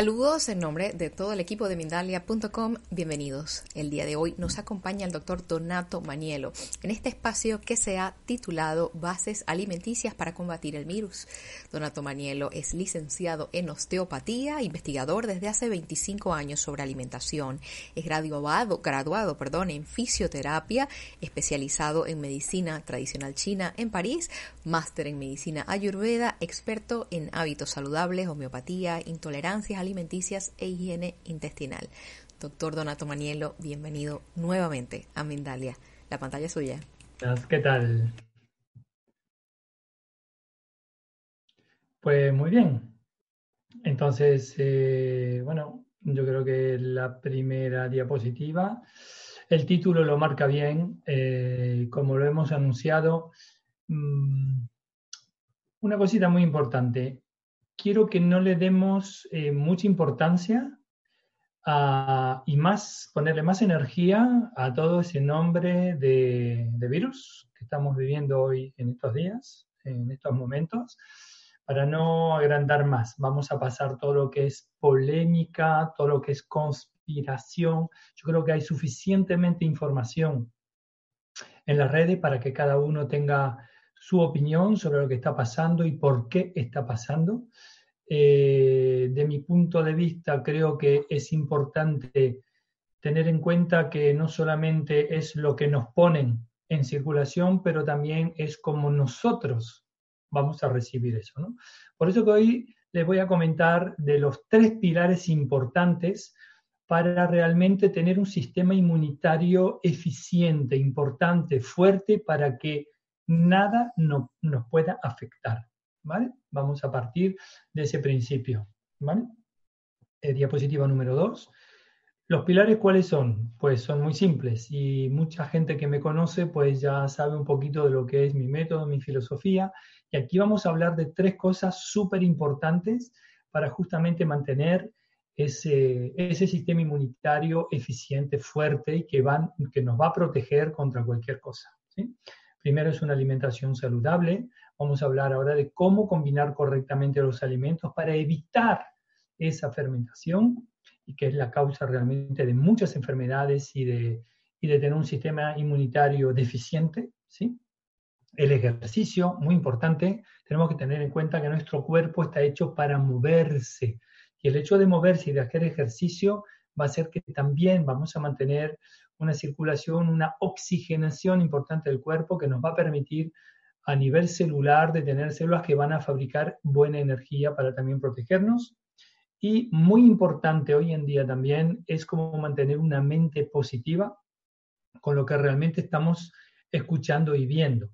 Saludos en nombre de todo el equipo de Mindalia.com. Bienvenidos. El día de hoy nos acompaña el doctor Donato Manielo en este espacio que se ha titulado Bases alimenticias para combatir el virus. Donato Manielo es licenciado en osteopatía, investigador desde hace 25 años sobre alimentación. Es graduado, graduado perdón, en fisioterapia, especializado en medicina tradicional china en París, máster en medicina ayurveda, experto en hábitos saludables, homeopatía, intolerancias alimenticias e higiene intestinal. Doctor Donato Manielo, bienvenido nuevamente a Mindalia. La pantalla es suya. ¿Qué tal? Pues muy bien. Entonces, eh, bueno, yo creo que la primera diapositiva, el título lo marca bien, eh, como lo hemos anunciado. Mm, una cosita muy importante, quiero que no le demos eh, mucha importancia y más, ponerle más energía a todo ese nombre de, virus que estamos viviendo hoy en estos días, en estos momentos, para no agrandar más. Vamos a pasar todo lo que es polémica, todo lo que es conspiración. Yo creo que hay suficientemente información en las redes para que cada uno tenga su opinión sobre lo que está pasando y por qué está pasando. Eh, de mi punto de vista, creo que es importante tener en cuenta que no solamente es lo que nos ponen en circulación, pero también es como nosotros vamos a recibir eso. ¿no? Por eso que hoy les voy a comentar de los tres pilares importantes para realmente tener un sistema inmunitario eficiente, importante, fuerte, para que nada no, nos pueda afectar. ¿vale? Vamos a partir de ese principio, ¿vale? Eh, diapositiva número dos. Los pilares, ¿cuáles son? Pues son muy simples y mucha gente que me conoce pues ya sabe un poquito de lo que es mi método, mi filosofía. Y aquí vamos a hablar de tres cosas súper importantes para justamente mantener ese, ese, sistema inmunitario eficiente, fuerte y que, van, que nos va a proteger contra cualquier cosa. ¿sí? Primero es una alimentación saludable. Vamos a hablar ahora de cómo combinar correctamente los alimentos para evitar esa fermentación y que es la causa realmente de muchas enfermedades y de, y de tener un sistema inmunitario deficiente. ¿sí? El ejercicio, muy importante, tenemos que tener en cuenta que nuestro cuerpo está hecho para moverse y el hecho de moverse y de hacer ejercicio va a hacer que también vamos a mantener una circulación, una oxigenación importante del cuerpo que nos va a permitir a nivel celular de tener células que van a fabricar buena energía para también protegernos. Y muy importante hoy en día también es cómo mantener una mente positiva con lo que realmente estamos escuchando y viendo.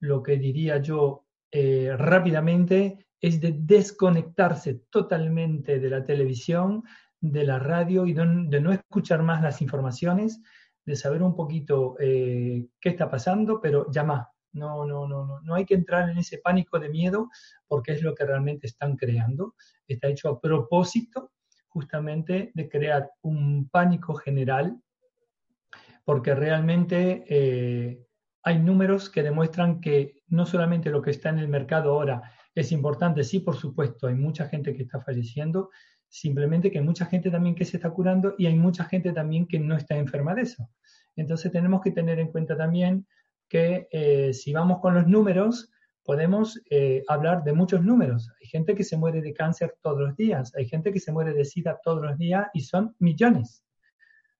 Lo que diría yo eh, rápidamente es de desconectarse totalmente de la televisión, de la radio y de no escuchar más las informaciones, de saber un poquito eh, qué está pasando, pero ya más. No, no, no, no, no hay que entrar en ese pánico de miedo porque es lo que realmente están creando. Está hecho a propósito justamente de crear un pánico general porque realmente eh, hay números que demuestran que no solamente lo que está en el mercado ahora es importante, sí, por supuesto, hay mucha gente que está falleciendo, simplemente que hay mucha gente también que se está curando y hay mucha gente también que no está enferma de eso. Entonces tenemos que tener en cuenta también que eh, si vamos con los números, podemos eh, hablar de muchos números. Hay gente que se muere de cáncer todos los días, hay gente que se muere de sida todos los días y son millones.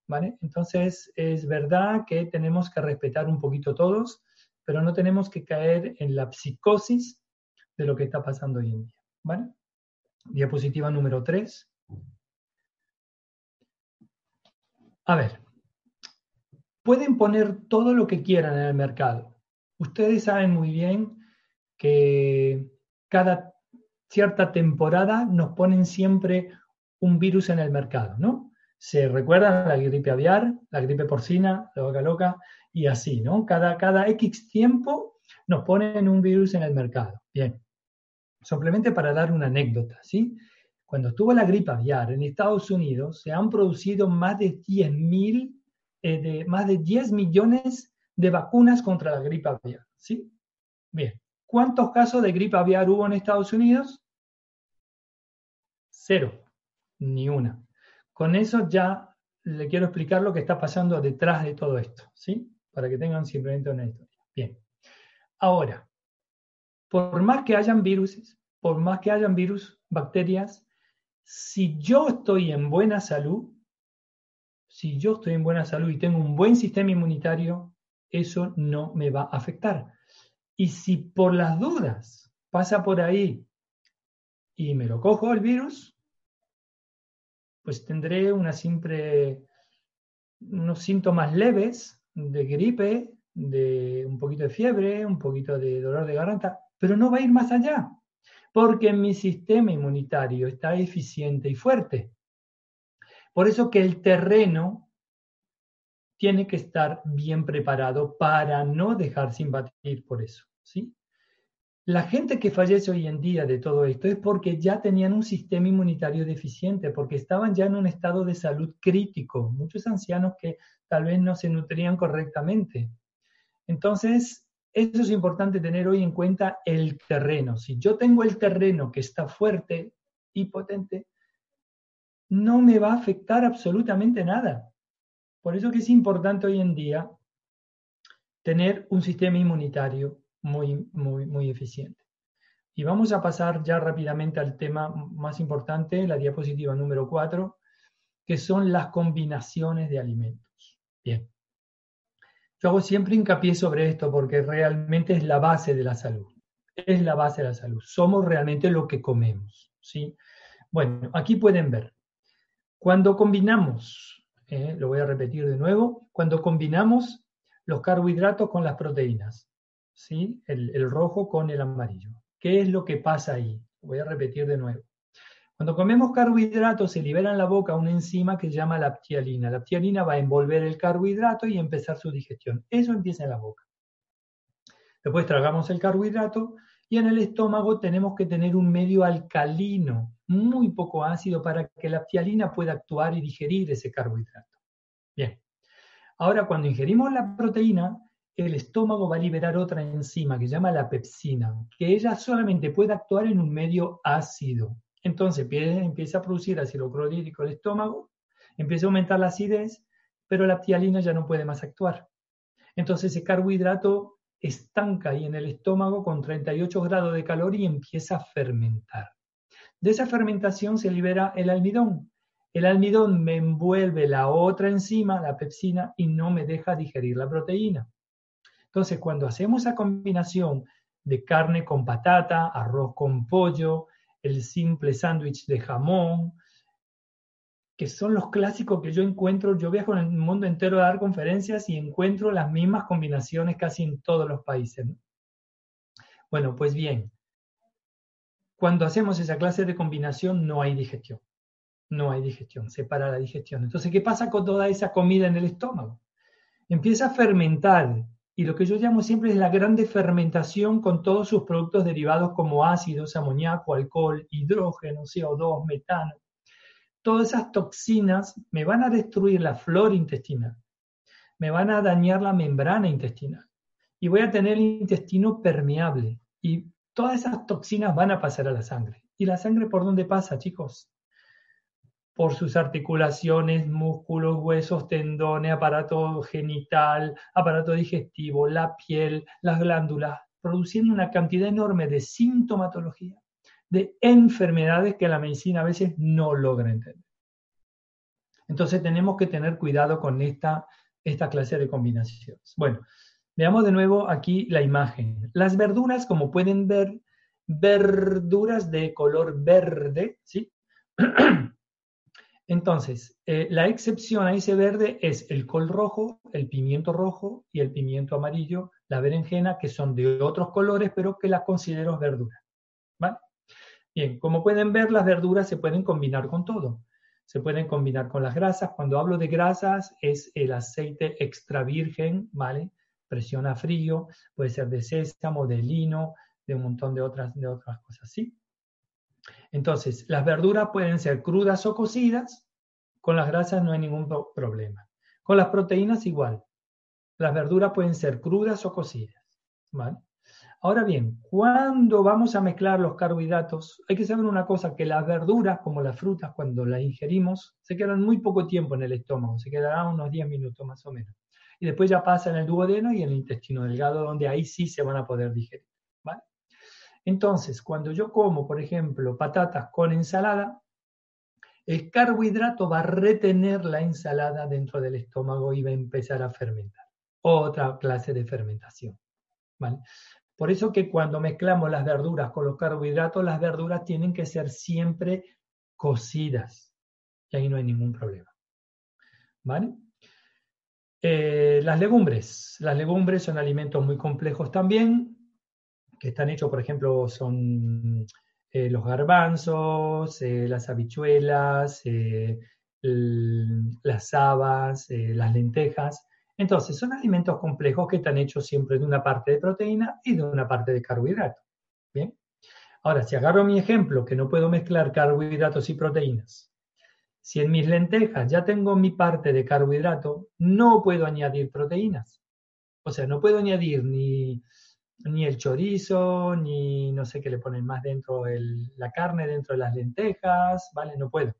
¿Vale? Entonces es verdad que tenemos que respetar un poquito todos, pero no tenemos que caer en la psicosis de lo que está pasando hoy en día. ¿Vale? Diapositiva número 3. A ver, pueden poner todo lo que quieran en el mercado. Ustedes saben muy bien que cada cierta temporada nos ponen siempre un virus en el mercado, ¿no? Se recuerdan la gripe aviar, la gripe porcina, la vaca loca y así, ¿no? Cada, cada X tiempo nos ponen un virus en el mercado. Bien. Simplemente para dar una anécdota, ¿sí? Cuando estuvo la gripe aviar en Estados Unidos, se han producido más de 10 mil, eh, de, más de 10 millones de vacunas contra la gripe aviar, ¿sí? Bien. ¿Cuántos casos de gripe aviar hubo en Estados Unidos? Cero, ni una. Con eso ya le quiero explicar lo que está pasando detrás de todo esto, ¿sí? Para que tengan simplemente una historia. Bien. Ahora, por más que hayan virus, por más que hayan virus, bacterias, si yo estoy en buena salud, si yo estoy en buena salud y tengo un buen sistema inmunitario, eso no me va a afectar. Y si por las dudas pasa por ahí y me lo cojo el virus, pues tendré una simple, unos síntomas leves de gripe, de un poquito de fiebre, un poquito de dolor de garganta, pero no va a ir más allá porque mi sistema inmunitario está eficiente y fuerte. Por eso que el terreno tiene que estar bien preparado para no dejarse invadir por eso. ¿sí? La gente que fallece hoy en día de todo esto es porque ya tenían un sistema inmunitario deficiente, porque estaban ya en un estado de salud crítico, muchos ancianos que tal vez no se nutrían correctamente. Entonces, eso es importante tener hoy en cuenta el terreno. Si yo tengo el terreno que está fuerte y potente, no me va a afectar absolutamente nada. Por eso que es importante hoy en día tener un sistema inmunitario muy, muy, muy eficiente. Y vamos a pasar ya rápidamente al tema más importante, la diapositiva número 4, que son las combinaciones de alimentos. Bien. Yo hago siempre hincapié sobre esto porque realmente es la base de la salud. Es la base de la salud. Somos realmente lo que comemos. ¿sí? Bueno, aquí pueden ver. Cuando combinamos, eh, lo voy a repetir de nuevo, cuando combinamos los carbohidratos con las proteínas, ¿sí? el, el rojo con el amarillo. ¿Qué es lo que pasa ahí? Voy a repetir de nuevo. Cuando comemos carbohidratos se libera en la boca una enzima que se llama la ptialina. La ptialina va a envolver el carbohidrato y empezar su digestión. Eso empieza en la boca. Después tragamos el carbohidrato y en el estómago tenemos que tener un medio alcalino, muy poco ácido, para que la ptialina pueda actuar y digerir ese carbohidrato. Bien. Ahora, cuando ingerimos la proteína, el estómago va a liberar otra enzima que se llama la pepsina, que ella solamente puede actuar en un medio ácido. Entonces empieza a producir ácido clorhídrico el estómago, empieza a aumentar la acidez, pero la ptialina ya no puede más actuar. Entonces ese carbohidrato estanca ahí en el estómago con 38 grados de calor y empieza a fermentar. De esa fermentación se libera el almidón. El almidón me envuelve la otra enzima, la pepsina, y no me deja digerir la proteína. Entonces, cuando hacemos esa combinación de carne con patata, arroz con pollo, el simple sándwich de jamón, que son los clásicos que yo encuentro, yo viajo en el mundo entero a dar conferencias y encuentro las mismas combinaciones casi en todos los países. Bueno, pues bien, cuando hacemos esa clase de combinación no hay digestión, no hay digestión, se para la digestión. Entonces, ¿qué pasa con toda esa comida en el estómago? Empieza a fermentar y lo que yo llamo siempre es la grande fermentación con todos sus productos derivados como ácidos, amoníaco, alcohol, hidrógeno, CO2, metano. Todas esas toxinas me van a destruir la flora intestinal, me van a dañar la membrana intestinal y voy a tener el intestino permeable y todas esas toxinas van a pasar a la sangre. ¿Y la sangre por dónde pasa, chicos? Por sus articulaciones, músculos, huesos, tendones, aparato genital, aparato digestivo, la piel, las glándulas, produciendo una cantidad enorme de sintomatología, de enfermedades que la medicina a veces no logra entender. Entonces tenemos que tener cuidado con esta, esta clase de combinaciones. Bueno, veamos de nuevo aquí la imagen. Las verduras, como pueden ver, verduras de color verde, ¿sí? Entonces, eh, la excepción a ese verde es el col rojo, el pimiento rojo y el pimiento amarillo, la berenjena, que son de otros colores, pero que las considero verduras. ¿vale? Bien, como pueden ver, las verduras se pueden combinar con todo. Se pueden combinar con las grasas. Cuando hablo de grasas, es el aceite extra virgen, ¿vale? Presión a frío, puede ser de sésamo, de lino, de un montón de otras, de otras cosas, ¿sí? Entonces, las verduras pueden ser crudas o cocidas, con las grasas no hay ningún problema. Con las proteínas igual. Las verduras pueden ser crudas o cocidas. Ahora bien, cuando vamos a mezclar los carbohidratos, hay que saber una cosa, que las verduras, como las frutas, cuando las ingerimos, se quedan muy poco tiempo en el estómago, se quedarán unos 10 minutos más o menos. Y después ya pasa en el duodeno y en el intestino delgado, donde ahí sí se van a poder digerir. Entonces, cuando yo como, por ejemplo, patatas con ensalada, el carbohidrato va a retener la ensalada dentro del estómago y va a empezar a fermentar. Otra clase de fermentación. Por eso que cuando mezclamos las verduras con los carbohidratos, las verduras tienen que ser siempre cocidas. Y ahí no hay ningún problema. Eh, las legumbres. Las legumbres son alimentos muy complejos también que están hechos, por ejemplo, son eh, los garbanzos, eh, las habichuelas, eh, las habas, las lentejas. Entonces, son alimentos complejos que están hechos siempre de una parte de proteína y de una parte de carbohidrato. Bien. Ahora, si agarro mi ejemplo, que no puedo mezclar carbohidratos y proteínas, si en mis lentejas ya tengo mi parte de carbohidrato, no puedo añadir proteínas. O sea, no puedo añadir ni ni el chorizo, ni no sé qué le ponen más dentro, la carne dentro de las lentejas, ¿vale? No puedo.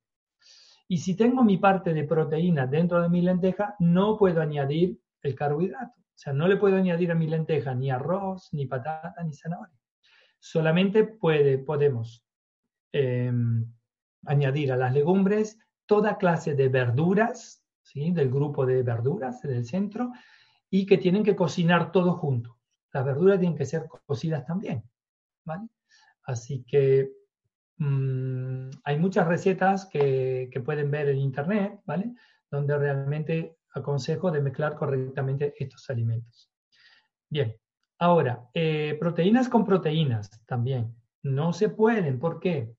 Y si tengo mi parte de proteína dentro de mi lenteja, no puedo añadir el carbohidrato. O sea, no le puedo añadir a mi lenteja ni arroz, ni patata, ni zanahoria. Solamente puede, podemos em, añadir a las legumbres toda clase de verduras, ¿sí? del grupo de verduras del centro, y que tienen que cocinar todo junto las verduras tienen que ser cocidas también, ¿vale? Así que mm, hay muchas recetas que, pueden ver en internet, ¿vale? Donde realmente aconsejo de mezclar correctamente estos alimentos. Bien, ahora, eh, proteínas con proteínas también. No se pueden, ¿por qué?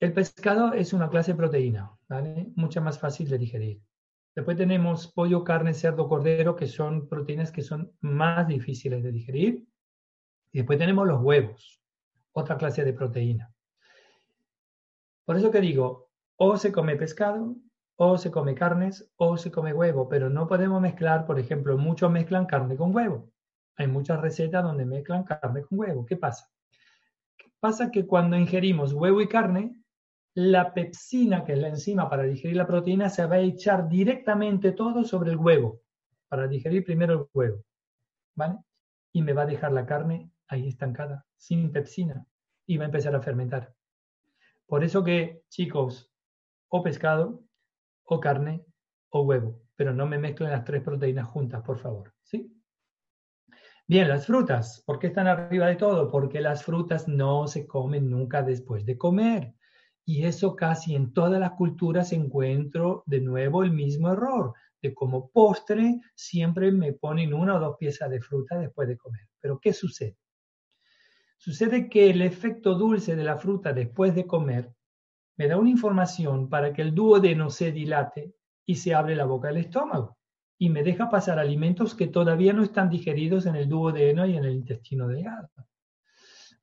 El pescado es una clase de proteína, ¿vale? Mucha más fácil de digerir. Después tenemos pollo, carne, cerdo, cordero, que son proteínas que son más difíciles de digerir. Y después tenemos los huevos, otra clase de proteína. Por eso que digo, o se come pescado, o se come carnes, o se come huevo, pero no podemos mezclar, por ejemplo, muchos mezclan carne con huevo. Hay muchas recetas donde mezclan carne con huevo. ¿Qué pasa? Pasa que cuando ingerimos huevo y carne, la pepsina, que es la enzima para digerir la proteína, se va a echar directamente todo sobre el huevo, para digerir primero el huevo, ¿vale? Y me va a dejar la carne ahí estancada, sin pepsina, y va a empezar a fermentar. Por eso que, chicos, o pescado, o carne, o huevo, pero no me mezclen las tres proteínas juntas, por favor, ¿sí? Bien, las frutas, ¿por qué están arriba de todo? Porque las frutas no se comen nunca después de comer. Y eso casi en todas las culturas encuentro de nuevo el mismo error, de como postre siempre me ponen una o dos piezas de fruta después de comer. Pero ¿qué sucede? Sucede que el efecto dulce de la fruta después de comer me da una información para que el duodeno se dilate y se abre la boca del estómago y me deja pasar alimentos que todavía no están digeridos en el duodeno y en el intestino delgado.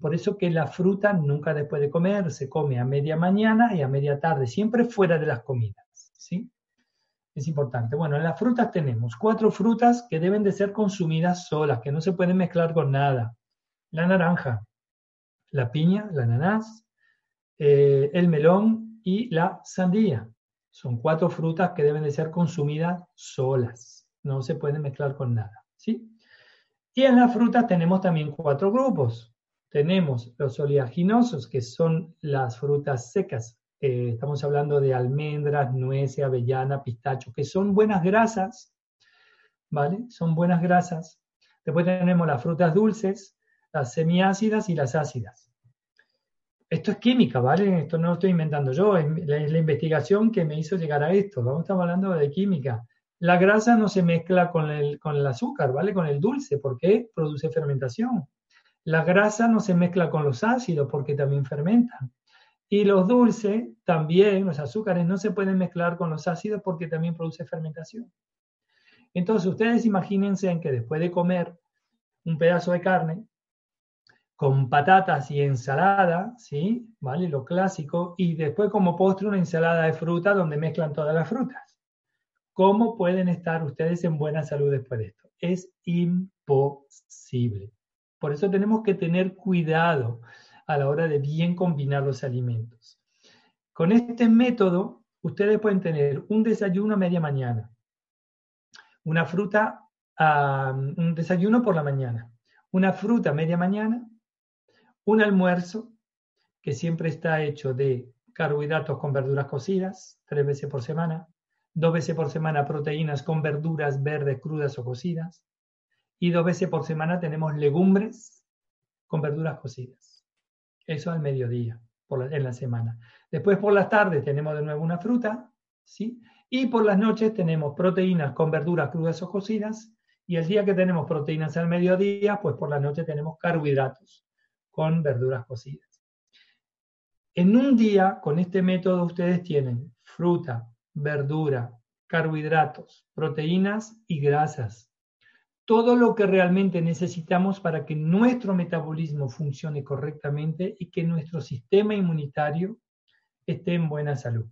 Por eso que la fruta nunca después de comer se come a media mañana y a media tarde, siempre fuera de las comidas. ¿sí? Es importante. Bueno, en las frutas tenemos cuatro frutas que deben de ser consumidas solas, que no se pueden mezclar con nada. La naranja, la piña, la ananás, eh, el melón y la sandía. Son cuatro frutas que deben de ser consumidas solas. No se pueden mezclar con nada. ¿sí? Y en las frutas tenemos también cuatro grupos tenemos los oleaginosos, que son las frutas secas. estamos hablando de almendras, nueces, avellana, pistacho, que son buenas grasas, ¿vale? Son buenas grasas. Después tenemos las frutas dulces, las semiácidas y las ácidas. Esto es química, ¿vale? Esto no lo estoy inventando yo, es la, investigación que me hizo llegar a esto. Vamos, estamos hablando de química. La grasa no se mezcla con el, con el azúcar, ¿vale? Con el dulce, porque produce fermentación. La grasa no se mezcla con los ácidos, porque también fermentan. Y los dulces también, los azúcares, no se pueden mezclar con los ácidos porque también produce fermentación. Entonces, ustedes imagínense en que después de comer un pedazo de carne con patatas y ensalada, ¿sí? ¿Vale? Lo clásico. Y después como postre una ensalada de fruta donde mezclan todas las frutas. ¿Cómo pueden estar ustedes en buena salud después de esto? Es imposible. Por eso tenemos que tener cuidado a la hora de bien combinar los alimentos. Con este método, ustedes pueden tener un desayuno a media mañana, una fruta, un desayuno por la mañana, una fruta media mañana, un almuerzo que siempre está hecho de carbohidratos con verduras cocidas, tres veces por semana, dos veces por semana proteínas con verduras verdes crudas o cocidas, y dos veces por semana tenemos legumbres con verduras cocidas. Eso al mediodía, en la semana. Después por las tardes tenemos de nuevo una fruta, ¿sí? Y por las noches tenemos proteínas con verduras crudas o cocidas. Y el día que tenemos proteínas al mediodía, pues por la noche tenemos carbohidratos con verduras cocidas. En un día, con este método, ustedes tienen fruta, verdura, carbohidratos, proteínas y grasas. Todo lo que realmente necesitamos para que nuestro metabolismo funcione correctamente y que nuestro sistema inmunitario esté en buena salud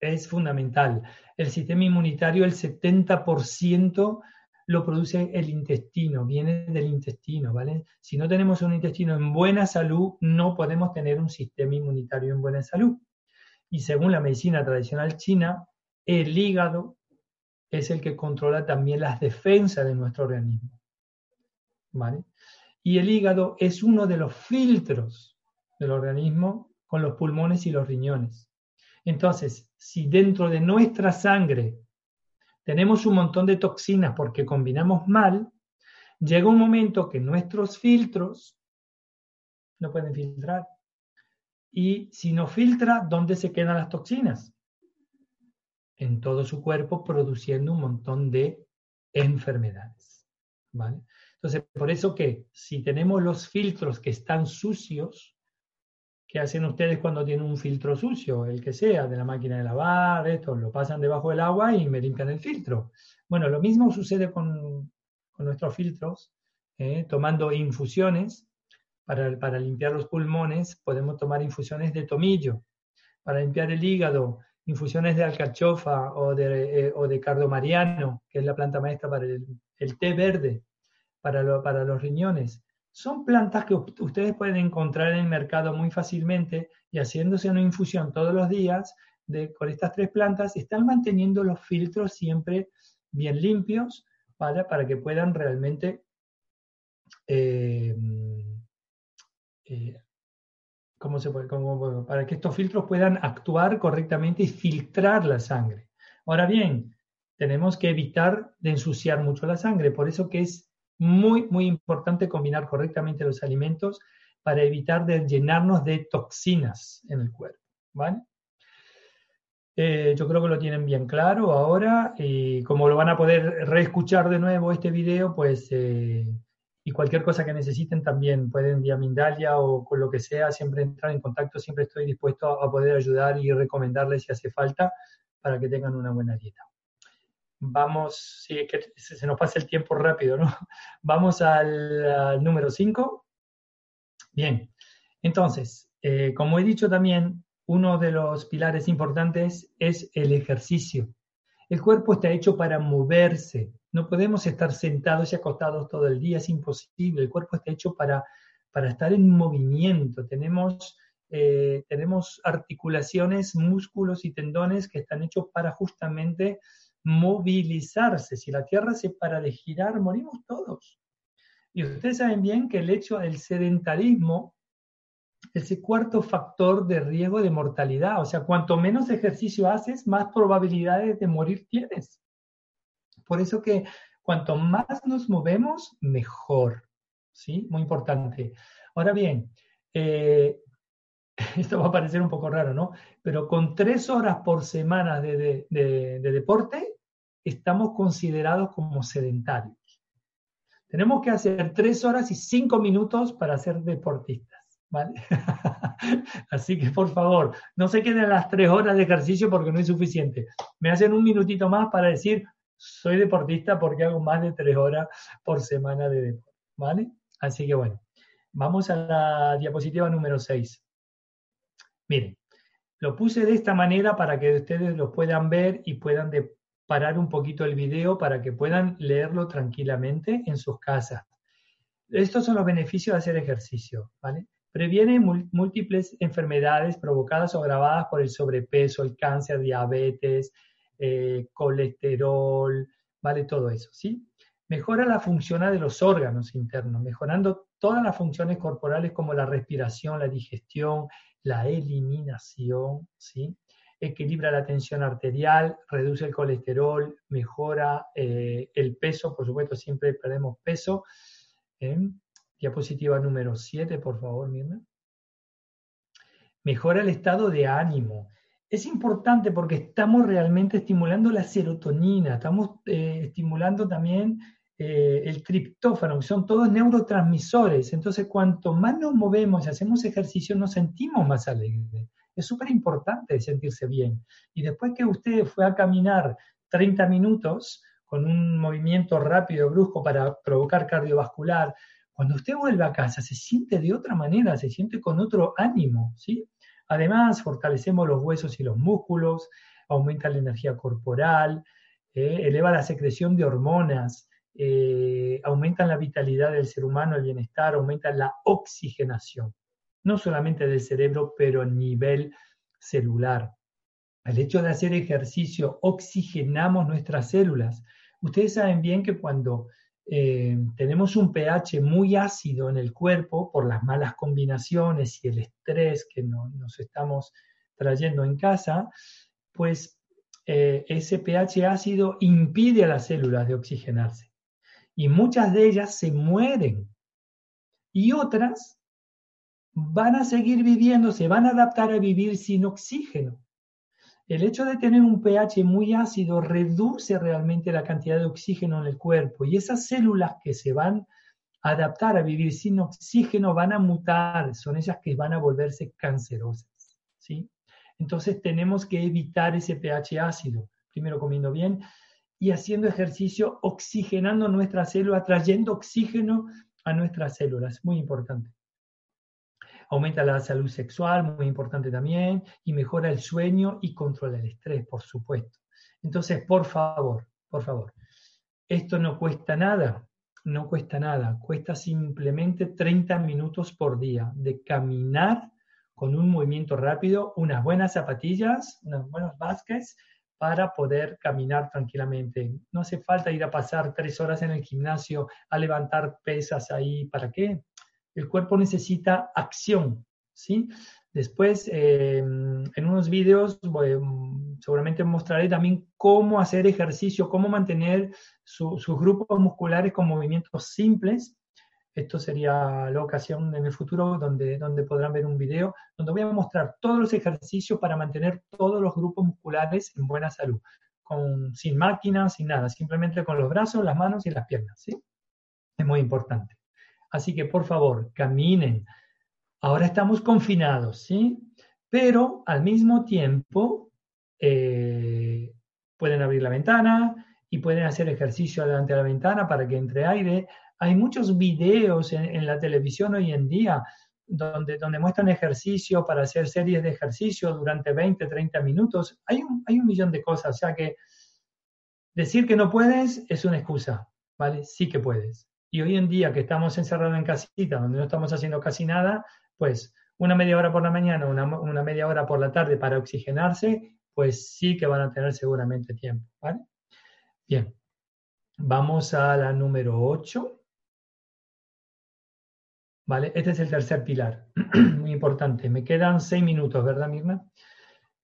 es fundamental. El sistema inmunitario, el 70% lo produce el intestino, viene del intestino, ¿vale? Si no tenemos un intestino en buena salud, no podemos tener un sistema inmunitario en buena salud. Y según la medicina tradicional china, el hígado es el que controla también las defensas de nuestro organismo. ¿Vale? Y el hígado es uno de los filtros del organismo con los pulmones y los riñones. Entonces, si dentro de nuestra sangre tenemos un montón de toxinas porque combinamos mal, llega un momento que nuestros filtros no pueden filtrar. Y si no filtra, ¿dónde se quedan las toxinas? En todo su cuerpo produciendo un montón de enfermedades. ¿vale? Entonces, por eso que si tenemos los filtros que están sucios, ¿Qué hacen ustedes cuando tienen un filtro sucio? El que sea, de la máquina de lavar, esto, lo pasan debajo del agua y me limpian el filtro. Bueno, lo mismo sucede con, nuestros filtros, ¿eh? tomando infusiones para, para, limpiar los pulmones, podemos tomar infusiones de tomillo, para limpiar el hígado, infusiones de alcachofa o de, eh, cardomariano, que es la planta maestra para el, té verde, para, para los riñones. Son plantas que ustedes pueden encontrar en el mercado muy fácilmente y haciéndose una infusión todos los días de, con estas tres plantas, están manteniendo los filtros siempre bien limpios para que puedan realmente eh, eh, ¿cómo se puede? para que estos filtros puedan actuar correctamente y filtrar la sangre. Ahora bien, tenemos que evitar de ensuciar mucho la sangre, por eso que es muy, muy importante combinar correctamente los alimentos para evitar de llenarnos de toxinas en el cuerpo. ¿vale? Eh, yo creo que lo tienen bien claro ahora y como lo van a poder reescuchar de nuevo este video, pues eh, y cualquier cosa que necesiten también pueden vía Mindalia o con lo que sea, siempre entrar en contacto, siempre estoy dispuesto a poder ayudar y recomendarles si hace falta para que tengan una buena dieta vamos, sí, que se nos pasa el tiempo rápido, ¿no? Vamos al, número 5. Bien, entonces, eh, como he dicho también, uno de los pilares importantes es el ejercicio. El cuerpo está hecho para moverse. No podemos estar sentados y acostados todo el día, es imposible. El cuerpo está hecho para, para estar en movimiento. Tenemos, eh, tenemos articulaciones, músculos y tendones que están hechos para justamente movilizarse. Si la Tierra se para de girar, morimos todos. Y ustedes saben bien que el hecho del sedentarismo es el cuarto factor de riesgo de mortalidad. O sea, cuanto menos ejercicio haces, más probabilidades de morir tienes. Por eso que cuanto más nos movemos, mejor. ¿sí? Muy importante. Ahora bien, eh, esto va a parecer un poco raro, ¿no? Pero con tres horas por semana de, deporte, estamos considerados como sedentarios. Tenemos que hacer tres horas y cinco minutos para ser deportistas, ¿vale? Así que por favor, no se queden las tres horas de ejercicio porque no es suficiente. Me hacen un minutito más para decir, soy deportista porque hago más de tres horas por semana de deporte, ¿vale? Así que bueno, vamos a la diapositiva número 6. Miren, lo puse de esta manera para que ustedes lo puedan ver y puedan parar un poquito el video para que puedan leerlo tranquilamente en sus casas. Estos son los beneficios de hacer ejercicio, ¿vale? Previene múltiples enfermedades provocadas o agravadas por el sobrepeso, el cáncer, diabetes, eh, colesterol, ¿vale? Todo eso, ¿sí? Mejora la función de los órganos internos, mejorando todas las funciones corporales como la respiración, la digestión, la eliminación, ¿sí? equilibra la tensión arterial, reduce el colesterol, mejora eh, el peso, por supuesto siempre perdemos peso. ¿eh? Diapositiva número 7, por favor, Mirna. Mejora el estado de ánimo. Es importante porque estamos realmente estimulando la serotonina, estamos eh, estimulando también el triptófano, que son todos neurotransmisores. Entonces, cuanto más nos movemos y hacemos ejercicio, nos sentimos más alegres. Es súper importante sentirse bien. Y después que usted fue a caminar 30 minutos con un movimiento rápido, brusco para provocar cardiovascular, cuando usted vuelve a casa se siente de otra manera, se siente con otro ánimo, ¿sí? Además, fortalecemos los huesos y los músculos, aumenta la energía corporal, eh, eleva la secreción de hormonas, eh, aumentan la vitalidad del ser humano, el bienestar, aumenta la oxigenación no solamente del cerebro, pero a nivel celular. El hecho de hacer ejercicio, oxigenamos nuestras células. Ustedes saben bien que cuando eh, tenemos un pH muy ácido en el cuerpo por las malas combinaciones y el estrés que nos estamos trayendo en casa, pues eh, ese pH ácido impide a las células de oxigenarse. Y muchas de ellas se mueren. Y otras van a seguir viviendo, se van a adaptar a vivir sin oxígeno. El hecho de tener un pH muy ácido reduce realmente la cantidad de oxígeno en el cuerpo y esas células que se van a adaptar a vivir sin oxígeno van a mutar, son esas que van a volverse cancerosas. ¿sí? Entonces tenemos que evitar ese pH ácido, primero comiendo bien y haciendo ejercicio, oxigenando nuestras células, trayendo oxígeno a nuestras células, muy importante aumenta la salud sexual, muy importante también, y mejora el sueño y controla el estrés, por supuesto. Entonces, por favor, por favor, esto no cuesta nada, no cuesta nada, cuesta simplemente 30 minutos por día de caminar con un movimiento rápido, unas buenas zapatillas, unos buenos baskets para poder caminar tranquilamente. No hace falta ir a pasar tres horas en el gimnasio a levantar pesas ahí. ¿Para qué? El cuerpo necesita acción, ¿sí? Después, eh, en unos vídeos, seguramente mostraré también cómo hacer ejercicio, cómo mantener sus grupos musculares con movimientos simples. Esto sería la ocasión en el futuro donde, donde podrán ver un video donde voy a mostrar todos los ejercicios para mantener todos los grupos musculares en buena salud, con, sin máquinas, sin nada, simplemente con los brazos, las manos y las piernas. ¿sí? Es muy importante. Así que por favor, caminen. Ahora estamos confinados, ¿sí? Pero al mismo tiempo eh, pueden abrir la ventana y pueden hacer ejercicio delante de la ventana para que entre aire. Hay muchos videos en, la televisión hoy en día donde, donde muestran ejercicio para hacer series de ejercicio durante 20, 30 minutos. Hay un, hay un millón de cosas, o sea que decir que no puedes es una excusa, ¿vale? Sí que puedes. Y hoy en día que estamos encerrados en casita, donde no estamos haciendo casi nada, pues una media hora por la mañana, una, una media hora por la tarde para oxigenarse, pues sí que van a tener seguramente tiempo. ¿vale? Bien, vamos a la número 8. ¿Vale? Este es el tercer pilar, muy importante. Me quedan seis minutos, ¿verdad, Mirna?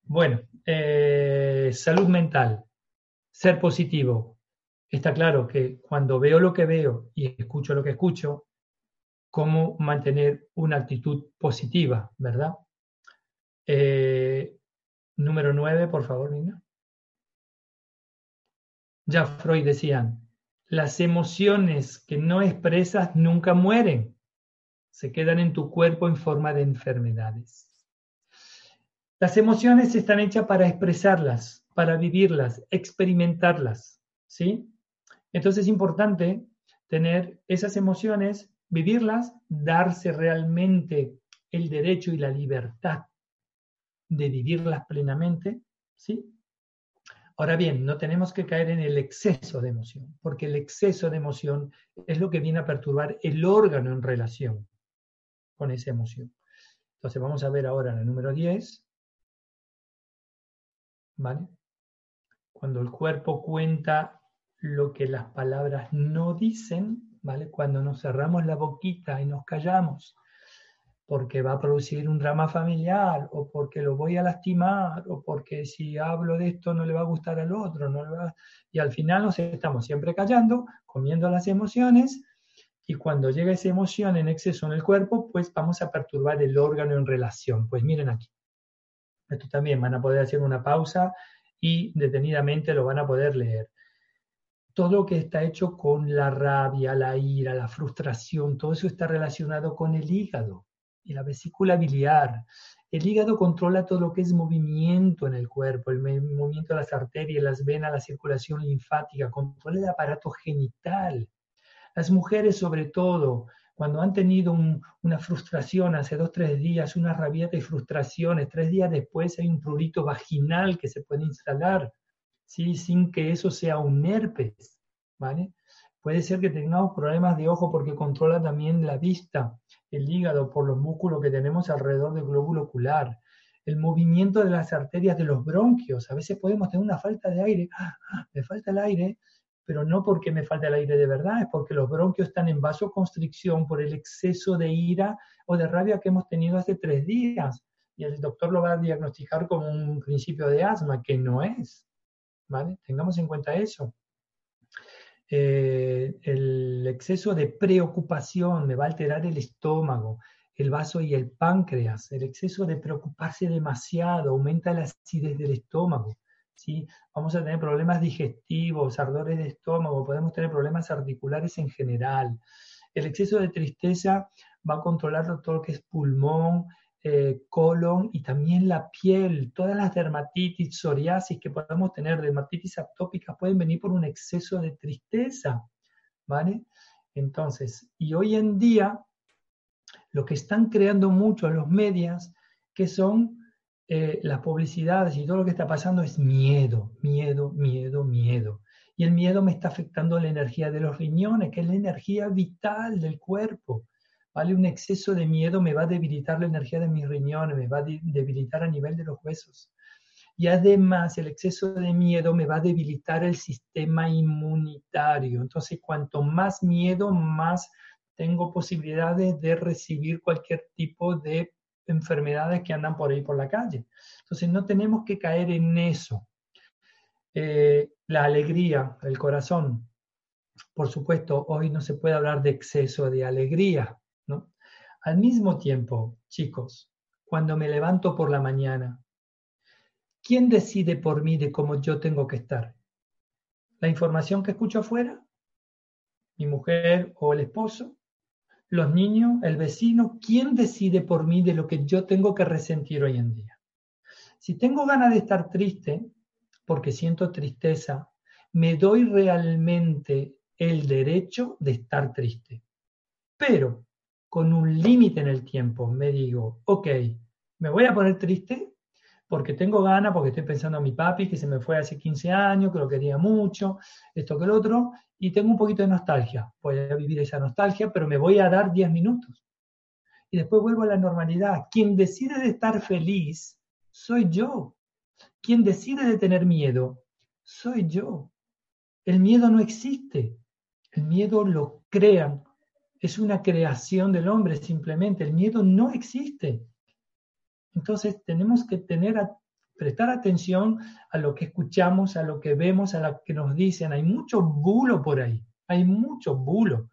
Bueno, eh, salud mental, ser positivo, está claro que cuando veo lo que veo y escucho lo que escucho, cómo mantener una actitud positiva, ¿verdad? Eh, número nueve, por favor, Nina. Ya Freud decían, las emociones que no expresas nunca mueren, se quedan en tu cuerpo en forma de enfermedades. Las emociones están hechas para expresarlas, para vivirlas, experimentarlas, ¿sí? Entonces es importante tener esas emociones vivirlas, darse realmente el derecho y la libertad de vivirlas plenamente, ¿sí? Ahora bien, no tenemos que caer en el exceso de emoción, porque el exceso de emoción es lo que viene a perturbar el órgano en relación con esa emoción. Entonces vamos a ver ahora el número 10, ¿vale? Cuando el cuerpo cuenta lo que las palabras no dicen, cuando nos cerramos la boquita y nos callamos, porque va a producir un drama familiar, o porque lo voy a lastimar, o porque si hablo de esto no le va a gustar al otro, no y al final nos estamos siempre callando, comiendo las emociones, y cuando llega esa emoción en exceso en el cuerpo, pues vamos a perturbar el órgano en relación. Pues miren aquí, esto también van a poder hacer una pausa y detenidamente lo van a poder leer todo lo que está hecho con la rabia, la ira, la frustración, todo eso está relacionado con el hígado y la vesícula biliar. El hígado controla todo lo que es movimiento en el cuerpo, el movimiento de las arterias, las venas, la circulación linfática, controla el aparato genital. Las mujeres, sobre todo, cuando han tenido una frustración hace dos, tres días, una rabieta y frustraciones, tres días después hay un prurito vaginal que se puede instalar sin que eso sea un herpes, ¿vale? Puede ser que tengamos problemas de ojo porque controla también la vista, el hígado por los músculos que tenemos alrededor del glóbulo ocular, el movimiento de las arterias de los bronquios. A veces podemos tener una falta de aire, ¡Ah, ah! me falta el aire, pero no porque me falta el aire de verdad, es porque los bronquios están en vasoconstricción por el exceso de ira o de rabia que hemos tenido hace tres días. Y el doctor lo va a diagnosticar como un principio de asma, que no es. Tengamos en cuenta eso. Eh, el exceso de preocupación me va a alterar el estómago, el vaso y el páncreas. El exceso de preocuparse demasiado aumenta la acidez del estómago. ¿sí? Vamos a tener problemas digestivos, ardores de estómago, podemos tener problemas articulares en general. El exceso de tristeza va a controlar todo lo que es pulmón, eh, colon y también la piel. Todas las dermatitis, psoriasis que podamos tener, dermatitis atópicas, pueden venir por un exceso de tristeza, ¿vale? Entonces, y hoy en día, lo que están creando mucho los medios, que son eh, las publicidades y todo lo que está pasando es miedo, miedo, miedo, miedo. Y el miedo me está afectando la energía de los riñones, que es la energía vital del cuerpo. ¿Vale? Un exceso de miedo me va a debilitar la energía de mis riñones, me va a debilitar a nivel de los huesos. Y además el exceso de miedo me va a debilitar el sistema inmunitario. Entonces, cuanto más miedo, más tengo posibilidades de recibir cualquier tipo de enfermedades que andan por ahí por la calle. Entonces, no tenemos que caer en eso. Eh, la alegría, el corazón. Por supuesto, hoy no se puede hablar de exceso de alegría, al mismo tiempo, chicos, cuando me levanto por la mañana, ¿quién decide por mí de cómo yo tengo que estar? ¿La información que escucho afuera? ¿Mi mujer o el esposo? ¿Los niños? ¿El vecino? ¿Quién decide por mí de lo que yo tengo que resentir hoy en día? Si tengo ganas de estar triste, porque siento tristeza, me doy realmente el derecho de estar triste. Pero con un límite en el tiempo. Me digo, ok, me voy a poner triste porque tengo ganas, porque estoy pensando en mi papi que se me fue hace 15 años, que lo quería mucho, esto que lo otro, y tengo un poquito de nostalgia. Voy a vivir esa nostalgia, pero me voy a dar 10 minutos. Y después vuelvo a la normalidad. Quien decide de estar feliz soy yo. Quien decide de tener miedo soy yo. El miedo no existe. El miedo lo crean es una creación del hombre simplemente. El miedo no existe. Entonces tenemos que tener prestar atención a lo que escuchamos, a lo que vemos, a lo que nos dicen. Hay mucho bulo por ahí. Hay mucho bulo.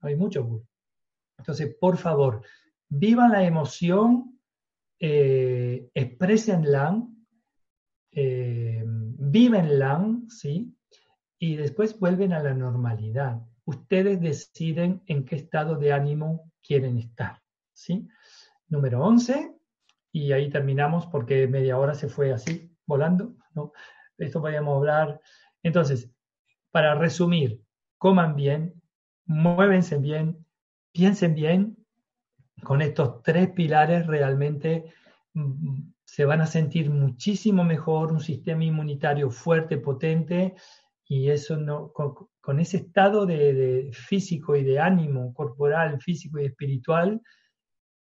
Hay mucho bulo. Entonces, por favor, vivan la emoción, eh, expresenla, eh, vivenla, ¿sí? Y después vuelven a la normalidad. Ustedes deciden en qué estado de ánimo quieren estar, ¿sí? Número 11, y ahí terminamos porque media hora se fue así, volando, ¿no? Esto podríamos hablar. Entonces, para resumir, coman bien, muévense bien, piensen bien. Con estos tres pilares realmente mm, se van a sentir muchísimo mejor, un sistema inmunitario fuerte, potente, y eso no, con, ese estado de, físico y de ánimo corporal, físico y espiritual,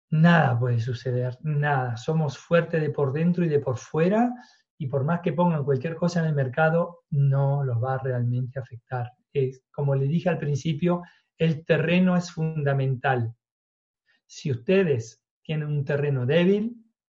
nada puede suceder, nada. Somos fuertes de por dentro y de por fuera, y por más que pongan cualquier cosa en el mercado, no los va a realmente afectar. Es, como le dije al principio, el terreno es fundamental. Si ustedes tienen un terreno débil,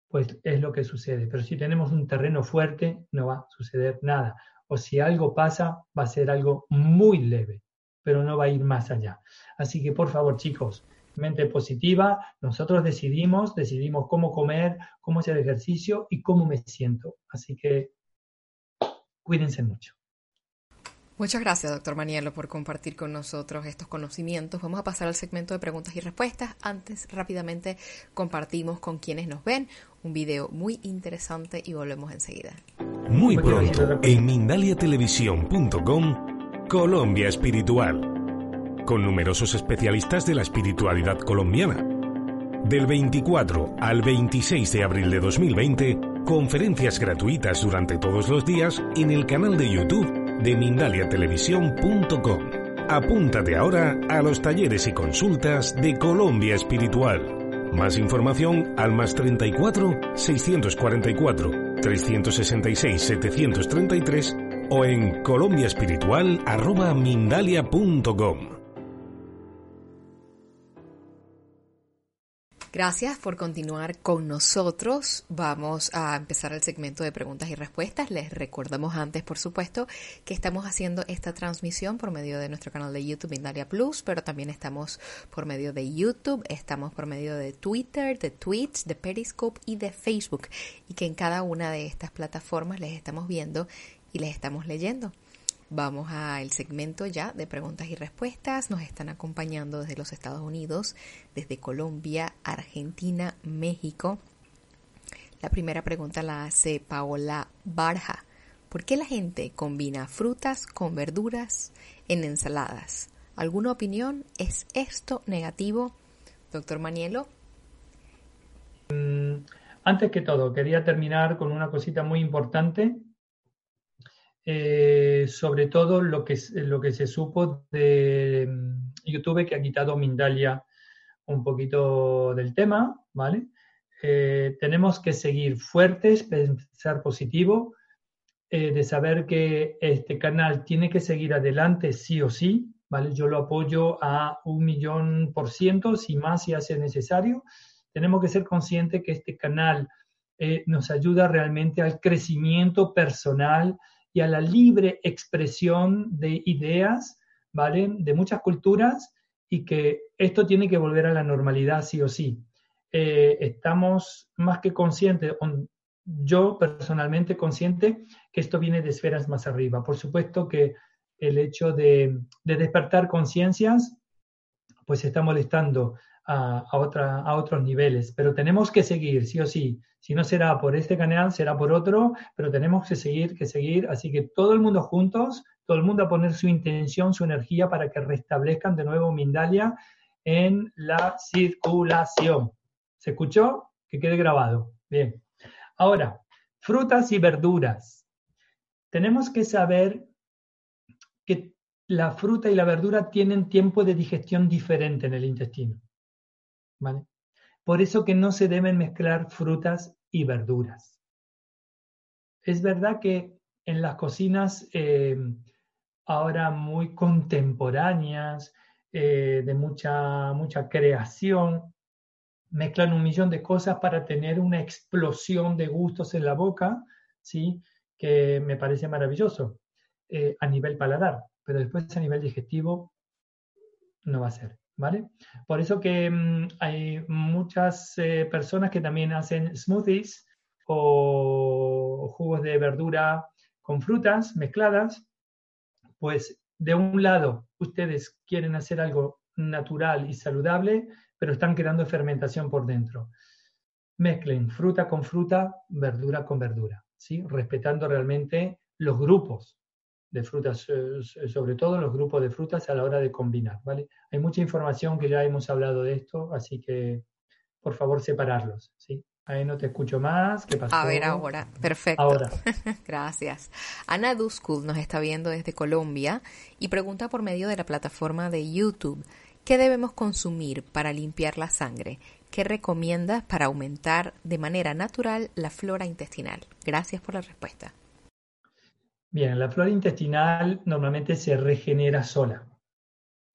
pues es lo que sucede. Pero si tenemos un terreno fuerte, no va a suceder nada. O si algo pasa, va a ser algo muy leve, pero no va a ir más allá. Así que por favor, chicos, mente positiva, nosotros decidimos, decidimos cómo comer, cómo hacer ejercicio y cómo me siento. Así que cuídense mucho. Muchas gracias, doctor Manielo, por compartir con nosotros estos conocimientos. Vamos a pasar al segmento de preguntas y respuestas. Antes, rápidamente, compartimos con quienes nos ven un video muy interesante y volvemos enseguida. Muy pronto, en mindaliatelevisión.com, Colombia Espiritual, con numerosos especialistas de la espiritualidad colombiana. Del 24 al 26 de abril de 2020, conferencias gratuitas durante todos los días en el canal de YouTube de mindaliatelevisión.com. Apúntate ahora a los talleres y consultas de Colombia Espiritual. Más información al más 34 644 366 733 o en colombiaespiritual@mindalia.com. Gracias por continuar con nosotros. Vamos a empezar el segmento de preguntas y respuestas. Les recordamos antes, por supuesto, que estamos haciendo esta transmisión por medio de nuestro canal de YouTube Indalia Plus, pero también estamos por medio de YouTube, estamos por medio de Twitter, de Tweets, de Periscope y de Facebook. Y que en cada una de estas plataformas les estamos viendo y les estamos leyendo. Vamos al segmento ya de preguntas y respuestas. Nos están acompañando desde los Estados Unidos, desde Colombia, Argentina, México. La primera pregunta la hace Paola Barja. ¿Por qué la gente combina frutas con verduras en ensaladas? ¿Alguna opinión? ¿Es esto negativo? Doctor Manielo. Mm, antes que todo, quería terminar con una cosita muy importante eh, sobre todo lo que, lo que se supo de mm, YouTube, que ha quitado Mindalia un poquito del tema, ¿vale? Eh, tenemos que seguir fuertes, pensar positivo, eh, de saber que este canal tiene que seguir adelante sí o sí, ¿vale? Yo lo apoyo a un millón por ciento, si más si hace necesario. Tenemos que ser conscientes que este canal nos ayuda realmente al crecimiento personal, y a la libre expresión de ideas, ¿vale? De muchas culturas y que esto tiene que volver a la normalidad sí o sí. Eh, estamos más que conscientes, yo personalmente consciente, que esto viene de esferas más arriba. Por supuesto que el hecho de, despertar conciencias, pues está molestando a, otros niveles, pero tenemos que seguir, sí o sí. Si no será por este canal, será por otro, pero tenemos que seguir, que seguir. Así que todo el mundo juntos, todo el mundo a poner su intención, su energía para que restablezcan de nuevo Mindalia en la circulación. ¿Se escuchó? Que quede grabado. Bien. Ahora, frutas y verduras. Tenemos que saber que la fruta y la verdura tienen tiempo de digestión diferente en el intestino. Por eso que no se deben mezclar frutas y verduras. Es verdad que en las cocinas eh, ahora muy contemporáneas, eh, de mucha, mucha creación, mezclan un millón de cosas para tener una explosión de gustos en la boca, ¿sí? que me parece maravilloso eh, a nivel paladar, pero después a nivel digestivo no va a ser. ¿Vale? Por eso que mm, hay muchas eh, personas que también hacen smoothies o jugos de verdura con frutas mezcladas, pues de un lado ustedes quieren hacer algo natural y saludable, pero están creando fermentación por dentro. Mezclen fruta con fruta, verdura con verdura, ¿sí? respetando realmente los grupos de frutas, eh, sobre todo los grupos de frutas a la hora de combinar. ¿vale? Hay mucha información que ya hemos hablado de esto, así que por favor separarlos. ¿sí? Ahí no te escucho más. ¿Qué pasó? A ver ahora. Perfecto. Ahora. Gracias. Ana Duskul nos está viendo desde Colombia y pregunta por medio de la plataforma de YouTube, ¿qué debemos consumir para limpiar la sangre? ¿Qué recomiendas para aumentar de manera natural la flora intestinal? Gracias por la respuesta. Bien, la flora intestinal normalmente se regenera sola.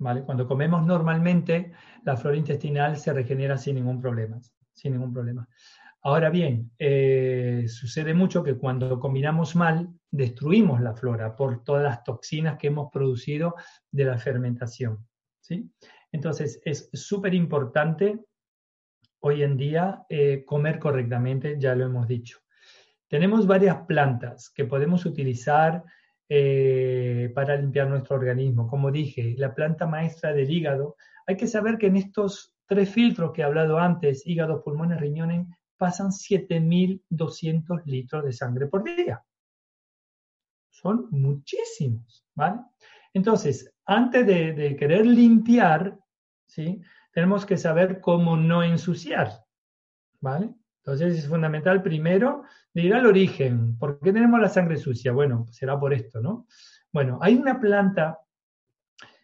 ¿vale? Cuando comemos normalmente, la flora intestinal se regenera sin ningún problema. Sin ningún problema. Ahora bien, eh, sucede mucho que cuando combinamos mal, destruimos la flora por todas las toxinas que hemos producido de la fermentación. ¿sí? Entonces, es súper importante hoy en día eh, comer correctamente, ya lo hemos dicho. Tenemos varias plantas que podemos utilizar eh, para limpiar nuestro organismo. Como dije, la planta maestra del hígado. Hay que saber que en estos tres filtros que he hablado antes, hígado, pulmones, riñones, pasan 7.200 litros de sangre por día. Son muchísimos, ¿vale? Entonces, antes de, querer limpiar, ¿sí? Tenemos que saber cómo no ensuciar, ¿vale? Entonces es fundamental primero de ir al origen. ¿Por qué tenemos la sangre sucia? Bueno, será por esto, ¿no? Bueno, hay una planta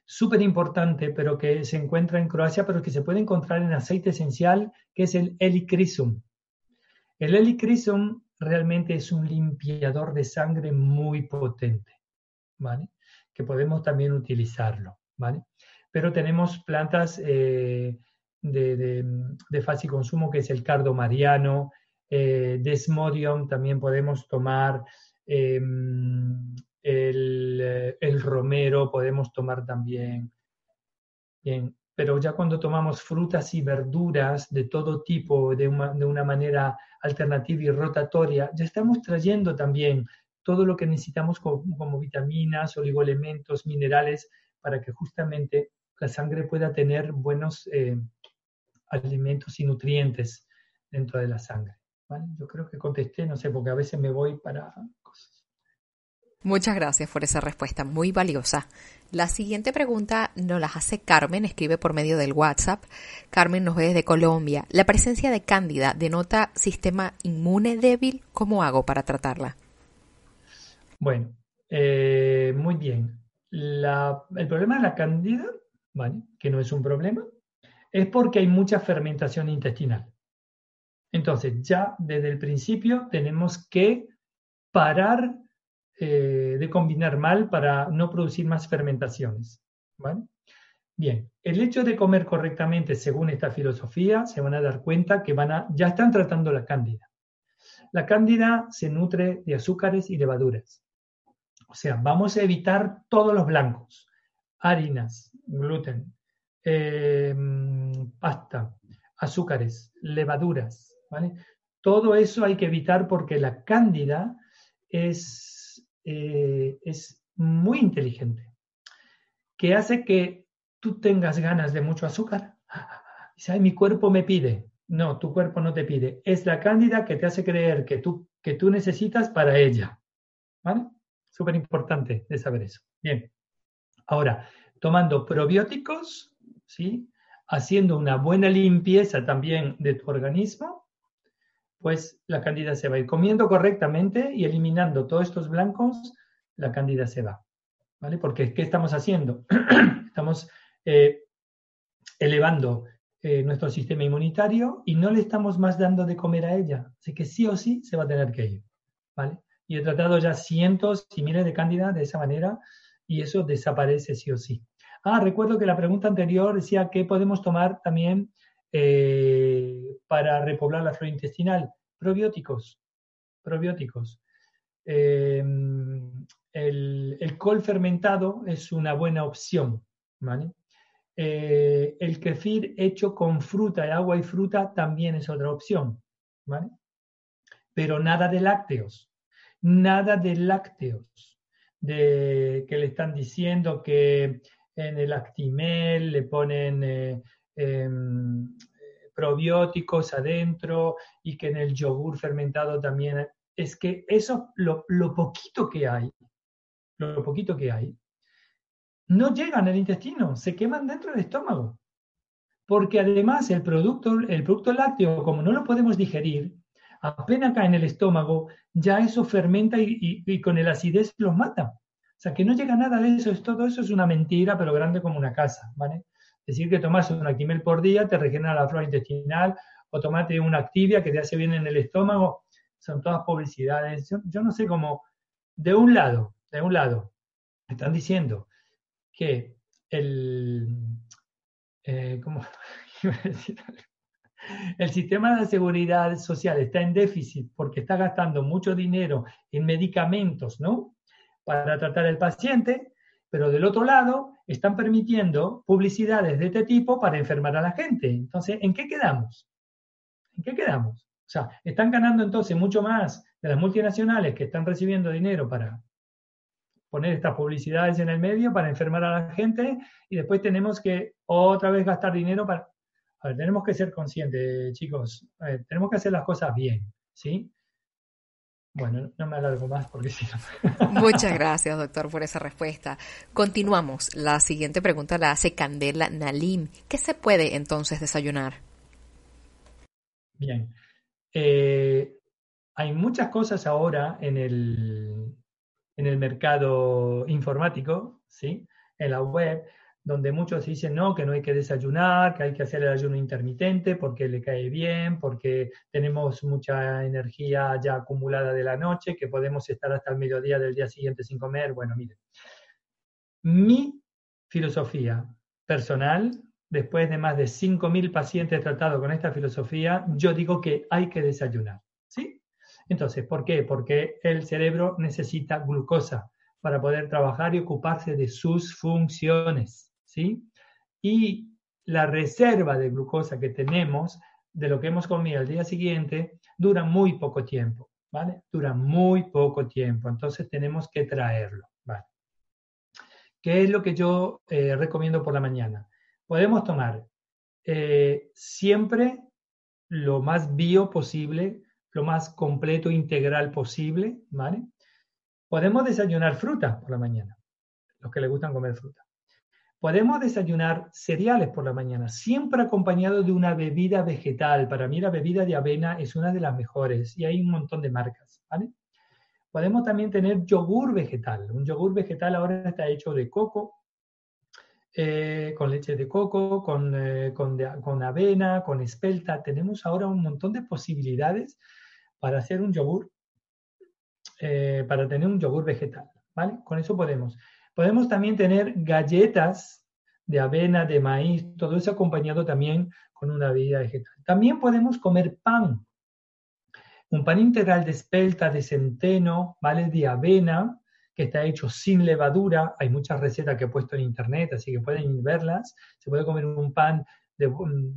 súper importante, pero que se encuentra en Croacia, pero que se puede encontrar en aceite esencial, que es el Helichrysum. El helichrysum realmente es un limpiador de sangre muy potente, ¿vale? Que podemos también utilizarlo, ¿vale? Pero tenemos plantas eh, de, fácil consumo, que es el cardo mariano, eh, desmodium, también podemos tomar em, el, el, romero, podemos tomar también. Bien, pero ya cuando tomamos frutas y verduras de todo tipo, de una, de una manera alternativa y rotatoria, ya estamos trayendo también todo lo que necesitamos como, vitaminas, oligoelementos, minerales, para que justamente la sangre pueda tener buenos eh, alimentos y nutrientes dentro de la sangre. Yo creo que contesté, no sé, porque a veces me voy para Muchas gracias por esa respuesta muy valiosa. La siguiente pregunta nos la hace Carmen, escribe por medio del WhatsApp. Carmen nos ve desde Colombia. La presencia de cándida denota sistema inmune débil. ¿Cómo hago para tratarla? Bueno, eh, muy bien. el problema de la cándida, que no es un problema, es porque hay mucha fermentación intestinal. Entonces, ya desde el principio tenemos que parar eh, de combinar mal para no producir más fermentaciones. Bien, el hecho de comer correctamente según esta filosofía, se van a dar cuenta que van a, ya están tratando la cándida. La cándida se nutre de azúcares y levaduras. O sea, vamos a evitar todos los blancos, harinas, gluten, eh, pasta, azúcares, levaduras. Todo eso hay que evitar porque la cándida es eh, es muy inteligente, que hace que tú tengas ganas de mucho azúcar. Dice, mi cuerpo me pide. No, tu cuerpo no te pide. Es la cándida que te hace creer que tú, que tú necesitas para ella. ¿Vale? Súper importante de saber eso. Bien. Ahora, tomando probióticos, ¿sí? Haciendo una buena limpieza también de tu organismo, pues la cándida se va ir comiendo correctamente y eliminando todos estos blancos, la cándida se va. ¿Vale? Porque ¿qué estamos haciendo? estamos eh, elevando eh, nuestro sistema inmunitario y no le estamos más dando de comer a ella. Así que sí o sí se va a tener que ir. ¿Vale? Y he tratado ya cientos y miles de cándida de esa manera y eso desaparece sí o sí. Ah, recuerdo que la pregunta anterior decía que podemos tomar también eh, para repoblar la flora intestinal. Probióticos, probióticos. Eh, el, col fermentado es una buena opción, ¿vale? eh, el kefir hecho con fruta, agua y fruta también es otra opción, ¿vale? Pero nada de lácteos, nada de lácteos, de que le están diciendo que en el Actimel le ponen eh, em, probióticos adentro y que en el yogur fermentado también. Es que eso, lo, lo poquito que hay, lo poquito que hay, no llegan al intestino, se queman dentro del estómago. Porque además el producto, el producto lácteo, como no lo podemos digerir, apenas cae en el estómago, ya eso fermenta y, y con el acidez los mata. Sea, que no llega nada de eso, es, todo eso es una mentira, pero grande como una casa, ¿vale? Decir que tomas un Actimel por día te regenera la flora intestinal, o tomate una Activia que te hace bien en el estómago, son todas publicidades. Yo, no sé cómo, de un lado, de un lado, están diciendo que el, eh, ¿cómo? el sistema de seguridad social está en déficit porque está gastando mucho dinero en medicamentos, ¿no? Para tratar al paciente, pero del otro lado están permitiendo publicidades de este tipo para enfermar a la gente. Entonces, ¿en qué quedamos? ¿En qué quedamos? O sea, están ganando entonces mucho más de las multinacionales que están recibiendo dinero para poner estas publicidades en el medio para enfermar a la gente y después tenemos que otra vez gastar dinero para... A ver, tenemos que ser conscientes, chicos, tenemos que hacer las cosas bien, ¿sí? Bueno, no me alargo más porque si no. Muchas gracias, doctor, por esa respuesta. Continuamos. La siguiente pregunta la hace Candela Nalim. ¿Qué se puede entonces desayunar? Bien. Eh, hay muchas cosas ahora en el, en el mercado informático, ¿sí? en la web, donde muchos dicen no, que no hay que desayunar, que hay que hacer el ayuno intermitente porque le cae bien, porque tenemos mucha energía ya acumulada de la noche, que podemos estar hasta el mediodía del día siguiente sin comer. Bueno, mire, mi filosofía personal, después de más de 5.000 pacientes tratados con esta filosofía, yo digo que hay que desayunar. ¿Sí? Entonces, ¿por qué? Porque el cerebro necesita glucosa para poder trabajar y ocuparse de sus funciones. ¿Sí? Y la reserva de glucosa que tenemos de lo que hemos comido al día siguiente dura muy poco tiempo, ¿vale? Dura muy poco tiempo, entonces tenemos que traerlo. ¿Qué es lo que yo eh, recomiendo por la mañana? Podemos tomar eh, siempre lo más bio posible, lo más completo, integral posible, ¿vale? Podemos desayunar fruta por la mañana, los que les gustan comer fruta. Podemos desayunar cereales por la mañana, siempre acompañado de una bebida vegetal. Para mí la bebida de avena es una de las mejores y hay un montón de marcas. Podemos también tener yogur vegetal. Un yogur vegetal ahora está hecho de coco, eh, con leche de coco, con, eh, con, avena, con espelta. Tenemos ahora un montón de posibilidades para hacer un yogur, eh, para tener un yogur vegetal. ¿vale? Con eso podemos. Podemos también tener galletas de avena, de maíz, todo eso acompañado también con una bebida vegetal. También podemos comer pan. Un pan integral de espelta, de centeno, ¿vale? De avena, que está hecho sin levadura. Hay muchas recetas que he puesto en internet, así que pueden verlas. Se puede comer un pan de,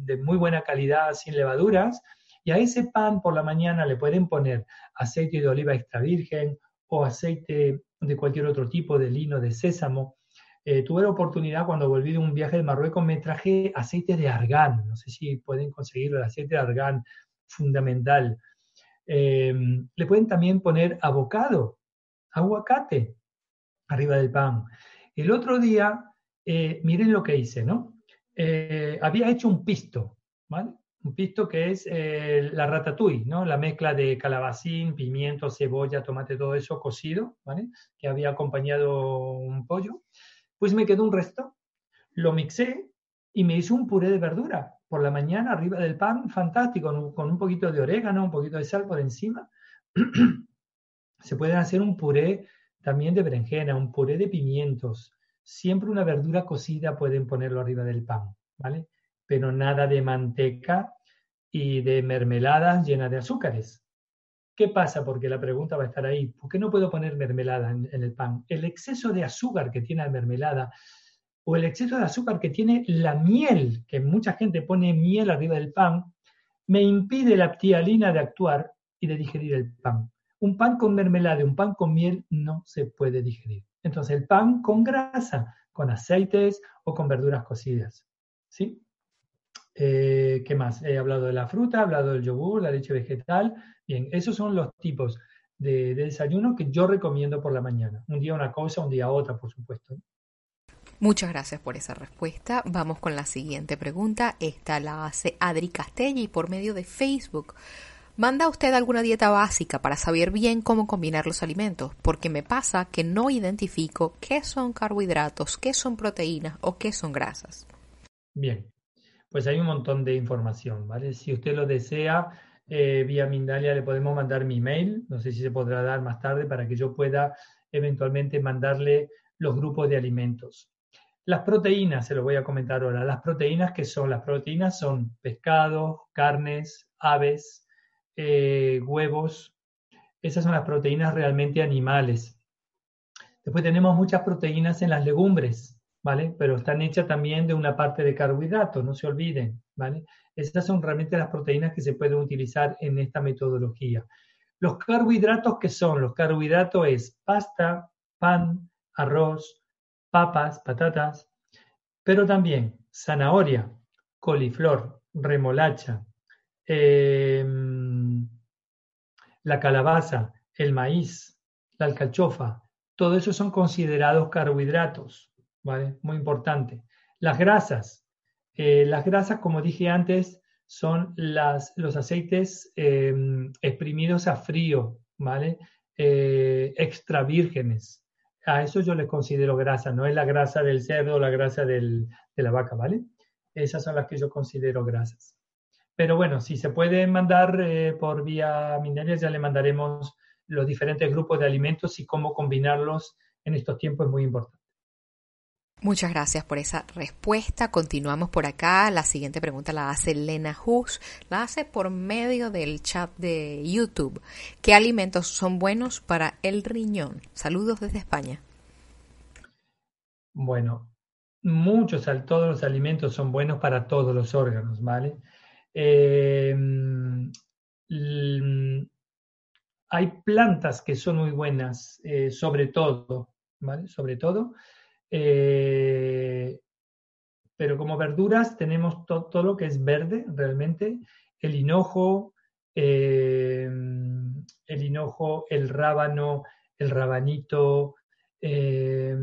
de muy buena calidad sin levaduras. Y a ese pan por la mañana le pueden poner aceite de oliva extra virgen o aceite de cualquier otro tipo de lino, de sésamo. Eh, tuve la oportunidad cuando volví de un viaje de Marruecos, me traje aceite de argán. No sé si pueden conseguirlo, el aceite de argán, fundamental. Em, le pueden también poner abocado, aguacate, arriba del pan. El otro día, eh, miren lo que hice, ¿no? Eh, había hecho un pisto, ¿vale? Un pisto que es eh, la ratatouille, ¿no? La mezcla de calabacín, pimiento, cebolla, tomate, todo eso cocido, ¿vale? Que había acompañado un pollo. Pues me quedó un resto, lo mixé y me hice un puré de verdura por la mañana arriba del pan, fantástico, con un poquito de orégano, un poquito de sal por encima. Se puede hacer un puré también de berenjena, un puré de pimientos. Siempre una verdura cocida pueden ponerlo arriba del pan, ¿vale? Pero nada de manteca y de mermeladas llenas de azúcares. ¿Qué pasa? Porque la pregunta va a estar ahí. ¿Por qué no puedo poner mermelada en, el pan? El exceso de azúcar que tiene la mermelada o el exceso de azúcar que tiene la miel, que mucha gente pone miel arriba del pan, me impide la ptialina de actuar y de digerir el pan. Un pan con mermelada, un pan con miel no se puede digerir. Entonces el pan con grasa, con aceites o con verduras cocidas. ¿Sí? Eh, ¿Qué más? He hablado de la fruta, he hablado del yogur, la leche vegetal. Bien, esos son los tipos de, de desayuno que yo recomiendo por la mañana. Un día una cosa, un día otra, por supuesto. Muchas gracias por esa respuesta. Vamos con la siguiente pregunta. Esta la hace Adri Castelli por medio de Facebook. ¿Manda usted alguna dieta básica para saber bien cómo combinar los alimentos? Porque me pasa que no identifico qué son carbohidratos, qué son proteínas o qué son grasas. Bien, pues hay un montón de información, ¿vale? Si usted lo desea, eh, vía Mindalia le podemos mandar mi email, no sé si se podrá dar más tarde para que yo pueda eventualmente mandarle los grupos de alimentos. Las proteínas, se lo voy a comentar ahora. Las proteínas, que son? Las proteínas son pescados, carnes, aves, eh, huevos. Esas son las proteínas realmente animales. Después tenemos muchas proteínas en las legumbres, ¿vale? Pero están hechas también de una parte de carbohidratos, no se olviden, ¿vale? Estas son realmente las proteínas que se pueden utilizar en esta metodología. Los carbohidratos, ¿qué son? Los carbohidratos es pasta, pan, arroz, papas, patatas, pero también zanahoria, coliflor, remolacha, em, la calabaza, el maíz, la alcachofa, todo eso son considerados carbohidratos, ¿vale? Muy importante. Las grasas, eh, las grasas, como dije antes, son las, los aceites em, exprimidos a frío, ¿vale? Eh, extra vírgenes a eso yo les considero grasa, no es la grasa del cerdo la grasa de la vaca, ¿vale? Esas son las que yo considero grasas. Pero bueno, si se puede mandar eh, por vía minería, ya le mandaremos los diferentes grupos de alimentos y cómo combinarlos en estos tiempos es muy importante. Muchas gracias por esa respuesta. Continuamos por acá. La siguiente pregunta la hace Lena Hus. La hace por medio del chat de YouTube. ¿Qué alimentos son buenos para el riñón? Saludos desde España. Bueno, muchos, todos los alimentos son buenos para todos los órganos, ¿vale? Em, hay plantas que son muy buenas, eh, sobre todo, ¿vale? Sobre todo eh, pero como verduras tenemos todo lo que es verde realmente, el hinojo, eh, el hinojo, el rábano, el rabanito, eh,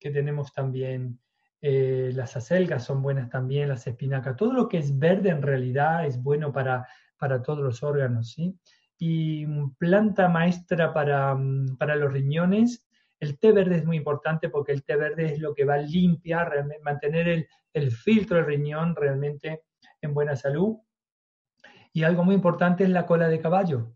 que tenemos también las acelgas son buenas también, las espinacas, todo lo que es verde en realidad es bueno para, para todos los órganos, ¿sí? Y planta maestra para, para los riñones el té verde es muy importante porque el té verde es lo que va a limpiar, mantener el, filtro del riñón realmente en buena salud. Y algo muy importante es la cola de caballo.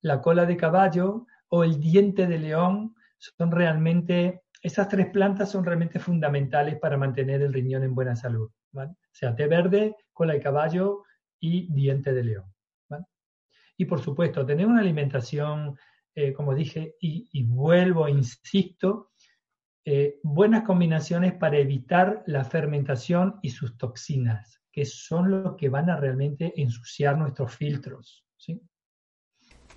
La cola de caballo o el diente de león son realmente, esas tres plantas son realmente fundamentales para mantener el riñón en buena salud. O sea, té verde, cola de caballo y diente de león. Y por supuesto, tener una alimentación eh, como dije, y, vuelvo, insisto, eh, buenas combinaciones para evitar la fermentación y sus toxinas, que son lo que van a realmente ensuciar nuestros filtros.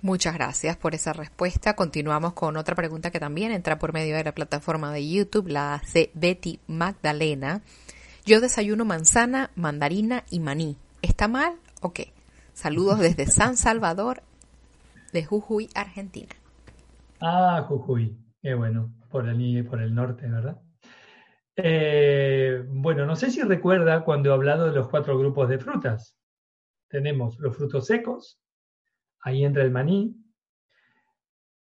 Muchas gracias por esa respuesta. Continuamos con otra pregunta que también entra por medio de la plataforma de YouTube, la hace Betty Magdalena. Yo desayuno manzana, mandarina y maní. ¿Está mal o qué? Saludos desde San Salvador, de Jujuy, Argentina. Ah, Jujuy, qué bueno, por el, norte, ¿verdad? Eh, bueno, no sé si recuerda cuando he hablado de los cuatro grupos de frutas. Tenemos los frutos secos, ahí entra el maní,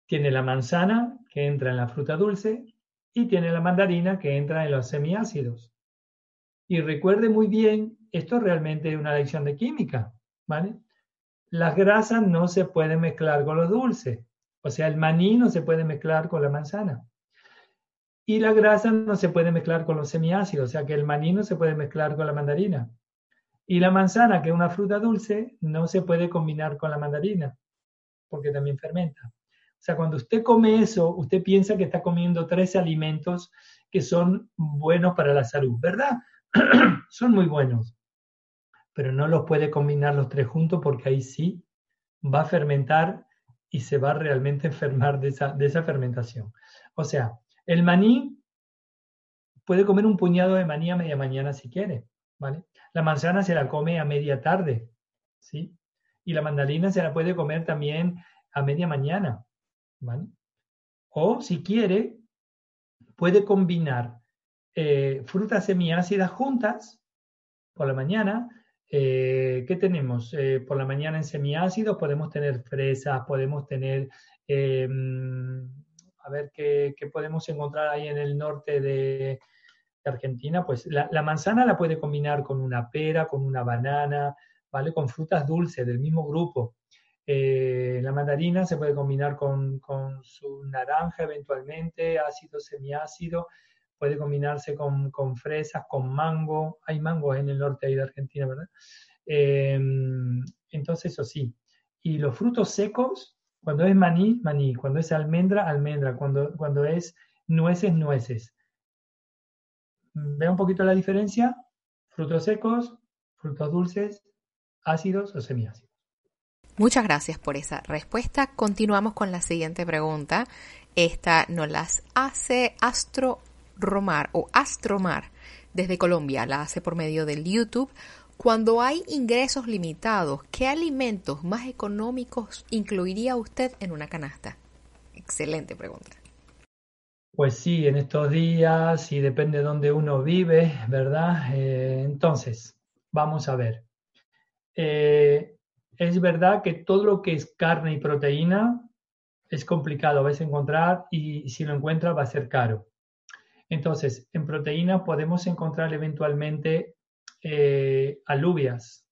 tiene la manzana, que entra en la fruta dulce, y tiene la mandarina, que entra en los semiácidos. Y recuerde muy bien, esto realmente es una lección de química, ¿vale? Las grasas no se pueden mezclar con los dulces. O sea, el maní no se puede mezclar con la manzana. Y la grasa no se puede mezclar con los semiácidos, o sea que el maní no se puede mezclar con la mandarina. Y la manzana, que es una fruta dulce, no se puede combinar con la mandarina, porque también fermenta. O sea, cuando usted come eso, usted piensa que está comiendo tres alimentos que son buenos para la salud, ¿verdad? son muy buenos, pero no los puede combinar los tres juntos porque ahí sí va a fermentar y se va a realmente enfermar de esa, de esa fermentación. O sea, el maní puede comer un puñado de maní a media mañana si quiere, ¿vale? La manzana se la come a media tarde, ¿sí? Y la mandarina se la puede comer también a media mañana, ¿vale? O si quiere, puede combinar eh, frutas semiácidas juntas por la mañana. Eh, ¿Qué tenemos? Eh, por la mañana en semiácidos podemos tener fresas, podemos tener, em, a ver ¿qué, podemos encontrar ahí en el norte de, Argentina. Pues la, la, manzana la puede combinar con una pera, con una banana, ¿vale? Con frutas dulces del mismo grupo. la mandarina se puede combinar con, con, su naranja eventualmente, ácido, semiácido puede combinarse con, con, fresas, con mango. Hay mangos en el norte de Argentina, ¿verdad? Em, entonces, eso sí. Y los frutos secos, cuando es maní, maní. Cuando es almendra, almendra. Cuando, cuando es nueces, nueces. ¿Ve un poquito la diferencia? Frutos secos, frutos dulces, ácidos o semiácidos. Muchas gracias por esa respuesta. Continuamos con la siguiente pregunta. Esta nos las hace Astro Romar o Astromar desde Colombia, la hace por medio del YouTube. Cuando hay ingresos limitados, ¿qué alimentos más económicos incluiría usted en una canasta? Excelente pregunta. Pues sí, en estos días y depende de dónde uno vive, ¿verdad? Eh, entonces, vamos a ver. Eh, es verdad que todo lo que es carne y proteína es complicado a veces encontrar y si lo encuentra va a ser caro. Entonces, en proteína podemos encontrar eventualmente eh, alubias,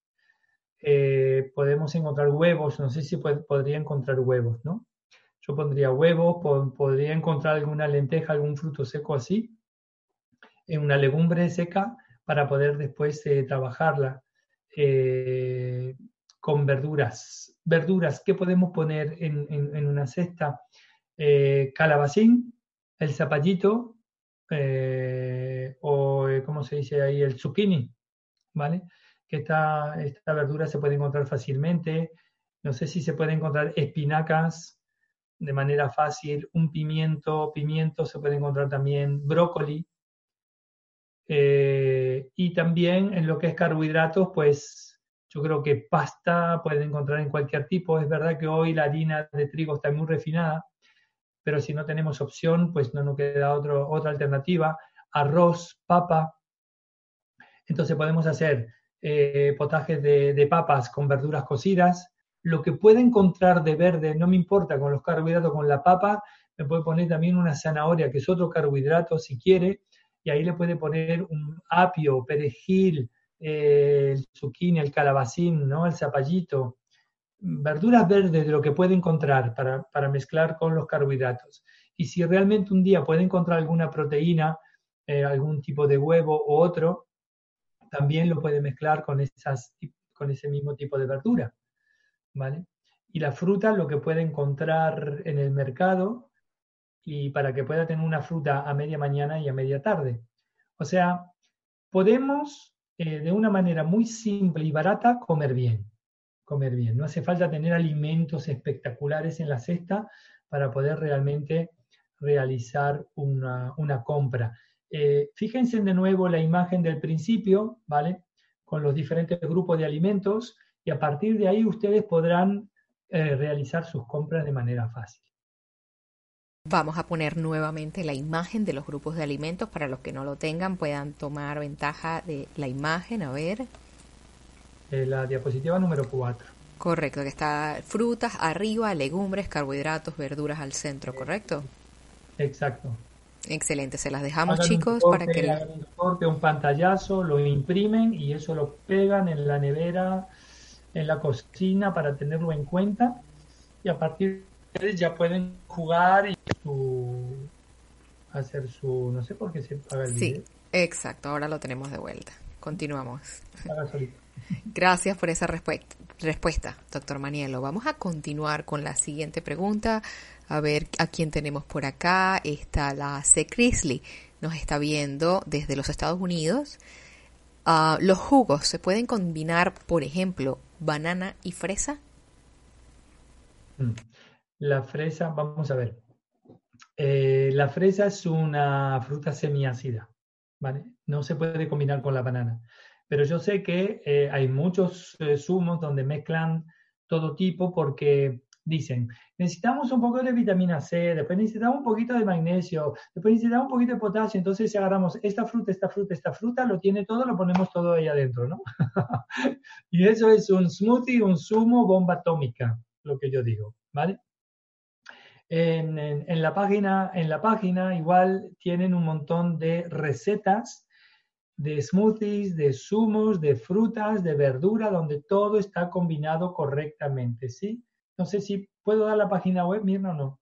eh, podemos encontrar huevos, no sé si podría encontrar huevos, ¿no? Yo pondría huevos, podría encontrar alguna lenteja, algún fruto seco así, en una legumbre seca para poder después eh, trabajarla con verduras. Verduras, ¿qué podemos poner en, una cesta? calabacín, el zapallito, eh, o, eh, ¿cómo se dice ahí? El zucchini, ¿vale? Que esta, esta verdura se puede encontrar fácilmente. No sé si se puede encontrar espinacas de manera fácil, un pimiento, pimiento se puede encontrar también, brócoli. Eh, y también en lo que es carbohidratos, pues yo creo que pasta pueden encontrar en cualquier tipo. Es verdad que hoy la harina de trigo está muy refinada, pero si no tenemos opción, pues no nos queda otro, otra alternativa. Arroz, papa. Entonces podemos hacer eh, potajes de, papas con verduras cocidas. Lo que puede encontrar de verde, no me importa, con los carbohidratos, con la papa, me puede poner también una zanahoria, que es otro carbohidrato si quiere, y ahí le puede poner un apio, perejil, eh, el zucchini, el calabacín, ¿no? el zapallito, verduras verdes de lo que puede encontrar para, mezclar con los carbohidratos. Y si realmente un día puede encontrar alguna proteína, eh, algún tipo de huevo u otro, también lo puede mezclar con, esas, con ese mismo tipo de verdura. ¿vale? Y la fruta, lo que puede encontrar en el mercado, y para que pueda tener una fruta a media mañana y a media tarde. O sea, podemos eh, de una manera muy simple y barata comer bien comer bien. No hace falta tener alimentos espectaculares en la cesta para poder realmente realizar una, compra. Eh, fíjense de nuevo la imagen del principio, ¿vale? Con los diferentes grupos de alimentos y a partir de ahí ustedes podrán eh, realizar sus compras de manera fácil. Vamos a poner nuevamente la imagen de los grupos de alimentos para los que no lo tengan puedan tomar ventaja de la imagen. A ver. Eh, la diapositiva número 4. Correcto, que está frutas arriba, legumbres, carbohidratos, verduras al centro, ¿correcto? Exacto. Excelente, se las dejamos chicos para que... Un corte, un pantallazo, lo imprimen y eso lo pegan en la nevera, en la cocina para tenerlo en cuenta y a partir de ahí ya pueden jugar y hacer su... no sé por qué se paga el Sí, exacto, ahora lo tenemos de vuelta. Continuamos. Gracias por esa respuesta. doctor Manielo. Vamos a continuar con la siguiente pregunta. A ver a quién tenemos por acá. Está la C. Crisley. Nos está viendo desde los Estados Unidos. Ah, ¿Los jugos se pueden combinar, por ejemplo, banana y fresa? Mm. La fresa, vamos a ver. Eh, la fresa es una fruta semiácida, ¿vale? No se puede combinar con la banana. Pero yo sé que eh, hay muchos eh, zumos donde mezclan todo tipo porque dicen, necesitamos un poco de vitamina C, después necesitamos un poquito de magnesio, después necesitamos un poquito de potasio, entonces si agarramos esta fruta, esta fruta, esta fruta, lo tiene todo, lo ponemos todo ahí adentro, ¿no? y eso es un smoothie, un zumo, bomba atómica, lo que yo digo, ¿vale? En, la página, en la página igual tienen un montón de recetas de smoothies, de zumos, de frutas, de verdura, donde todo está combinado correctamente, ¿sí? No sé si puedo dar la página web, Mirna, o no.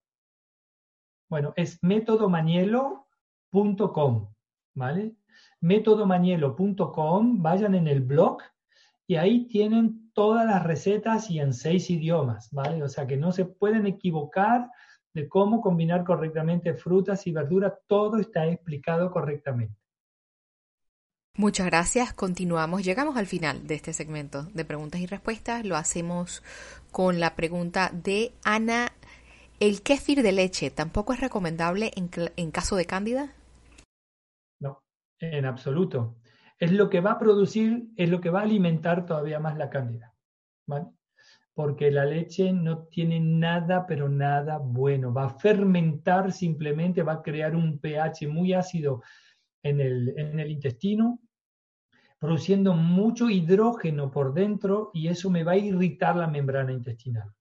Bueno, es métodomanielo.com, ¿vale? vayan en el blog y ahí tienen todas las recetas y en seis idiomas, ¿vale? O sea que no se pueden equivocar de cómo combinar correctamente frutas y verduras, todo está explicado correctamente. Muchas gracias. Continuamos. Llegamos al final de este segmento de preguntas y respuestas. Lo hacemos con la pregunta de Ana. ¿El kéfir de leche tampoco es recomendable en, caso de cándida? No, en absoluto. Es lo que va a producir, es lo que va a alimentar todavía más la cándida. porque la leche no tiene nada, pero nada bueno. Va a fermentar simplemente, va a crear un pH muy ácido en el, en el intestino, produciendo mucho hidrógeno por dentro y eso me va a irritar la membrana intestinal.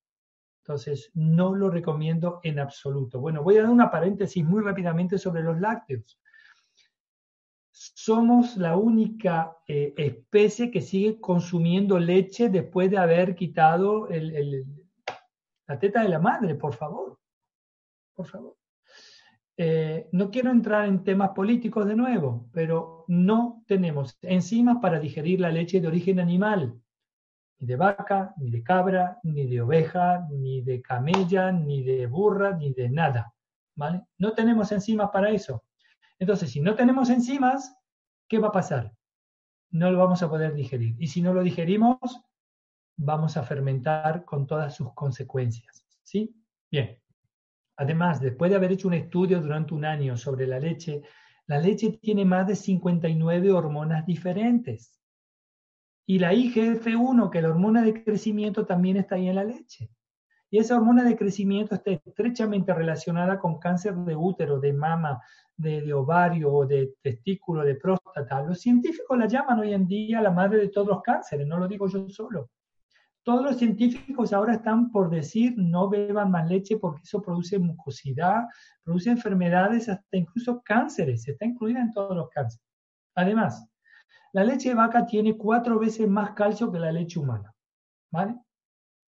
Entonces, no lo recomiendo en absoluto. Bueno, voy a dar una paréntesis muy rápidamente sobre los lácteos somos la única eh, especie que sigue consumiendo leche después de haber quitado la teta de la madre, por favor. Por favor. Eh, no quiero entrar en temas políticos de nuevo, pero no tenemos enzimas para digerir la leche de origen animal, ni de vaca, ni de cabra, ni de oveja, ni de camella, ni de burra, ni de nada. ¿vale? No tenemos enzimas para eso. Entonces, si no tenemos enzimas, ¿qué va a pasar? No lo vamos a poder digerir. Y si no lo digerimos, vamos a fermentar con todas sus consecuencias. ¿Sí? Bien. Además, después de haber hecho un estudio durante un año sobre la leche, la leche tiene más de 59 hormonas diferentes. Y la IGF-1, que es la hormona de crecimiento, también está ahí en la leche. Y esa hormona de crecimiento está estrechamente relacionada con cáncer de útero, de mama, de, ovario o de testículo, de próstata. Los científicos la llaman hoy en día la madre de todos los cánceres, no lo digo yo solo. Todos los científicos ahora están por decir no beban más leche porque eso produce mucosidad, produce enfermedades, hasta incluso cánceres, está incluida en todos los cánceres. Además, la leche de vaca tiene cuatro veces más calcio que la leche humana. ¿Vale?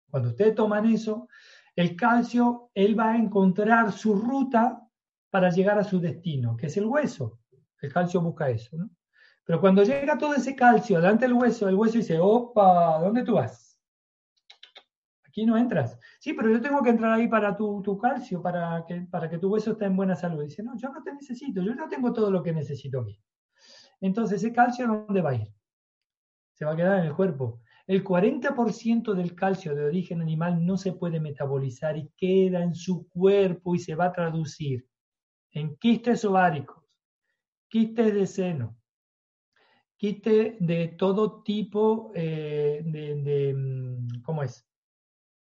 Cuando ustedes toman eso, el calcio, él va a encontrar su ruta para llegar a su destino, que es el hueso. El calcio busca eso, ¿no? Pero cuando llega todo ese calcio delante del hueso, el hueso dice, opa, ¿dónde tú vas? Aquí no entras. Sí, pero yo tengo que entrar ahí para tu, tu calcio, para que, para que tu hueso esté en buena salud. Dice, no, yo no te necesito, yo no tengo todo lo que necesito aquí. Entonces, ¿ese calcio dónde va a ir? Se va a quedar en el cuerpo. El 40% del calcio de origen animal no se puede metabolizar y queda en su cuerpo y se va a traducir en quistes ováricos, quistes de seno, quistes de todo tipo eh, de, mm, ¿cómo es?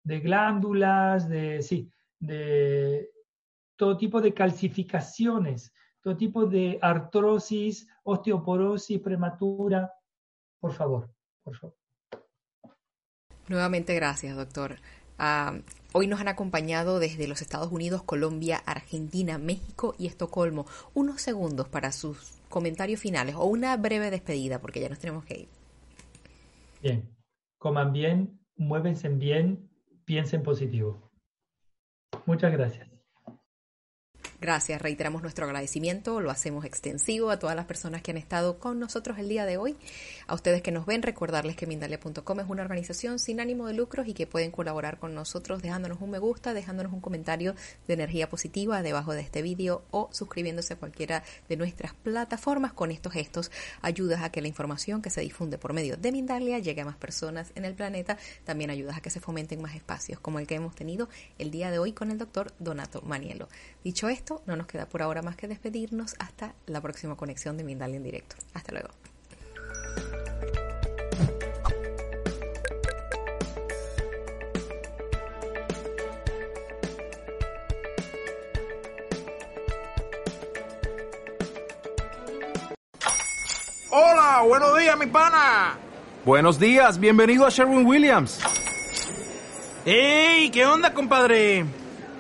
De glándulas, de, sí, de todo tipo de calcificaciones, todo tipo de artrosis, osteoporosis prematura. Por favor, por favor. Nuevamente gracias, doctor. Ah, hoy nos han acompañado desde los Estados Unidos, Colombia, Argentina, México y Estocolmo. Unos segundos para sus comentarios finales o una breve despedida, porque ya nos tenemos que ir. Bien, coman bien, muévense bien, piensen positivo. Muchas gracias. Gracias, reiteramos nuestro agradecimiento, lo hacemos extensivo a todas las personas que han estado con nosotros el día de hoy. A ustedes que nos ven, recordarles que Mindalia.com es una organización sin ánimo de lucros y que pueden colaborar con nosotros dejándonos un me gusta, dejándonos un comentario de energía positiva debajo de este vídeo o suscribiéndose a cualquiera de nuestras plataformas. Con estos gestos ayudas a que la información que se difunde por medio de Mindalia llegue a más personas en el planeta. También ayudas a que se fomenten más espacios como el que hemos tenido el día de hoy con el doctor Donato Manielo. Dicho esto, no nos queda por ahora más que despedirnos hasta la próxima conexión de Mindalia en directo. Hasta luego. Hola, buenos días, mi pana. Buenos días, bienvenido a Sherwin Williams. ¡Ey! ¿Qué onda, compadre?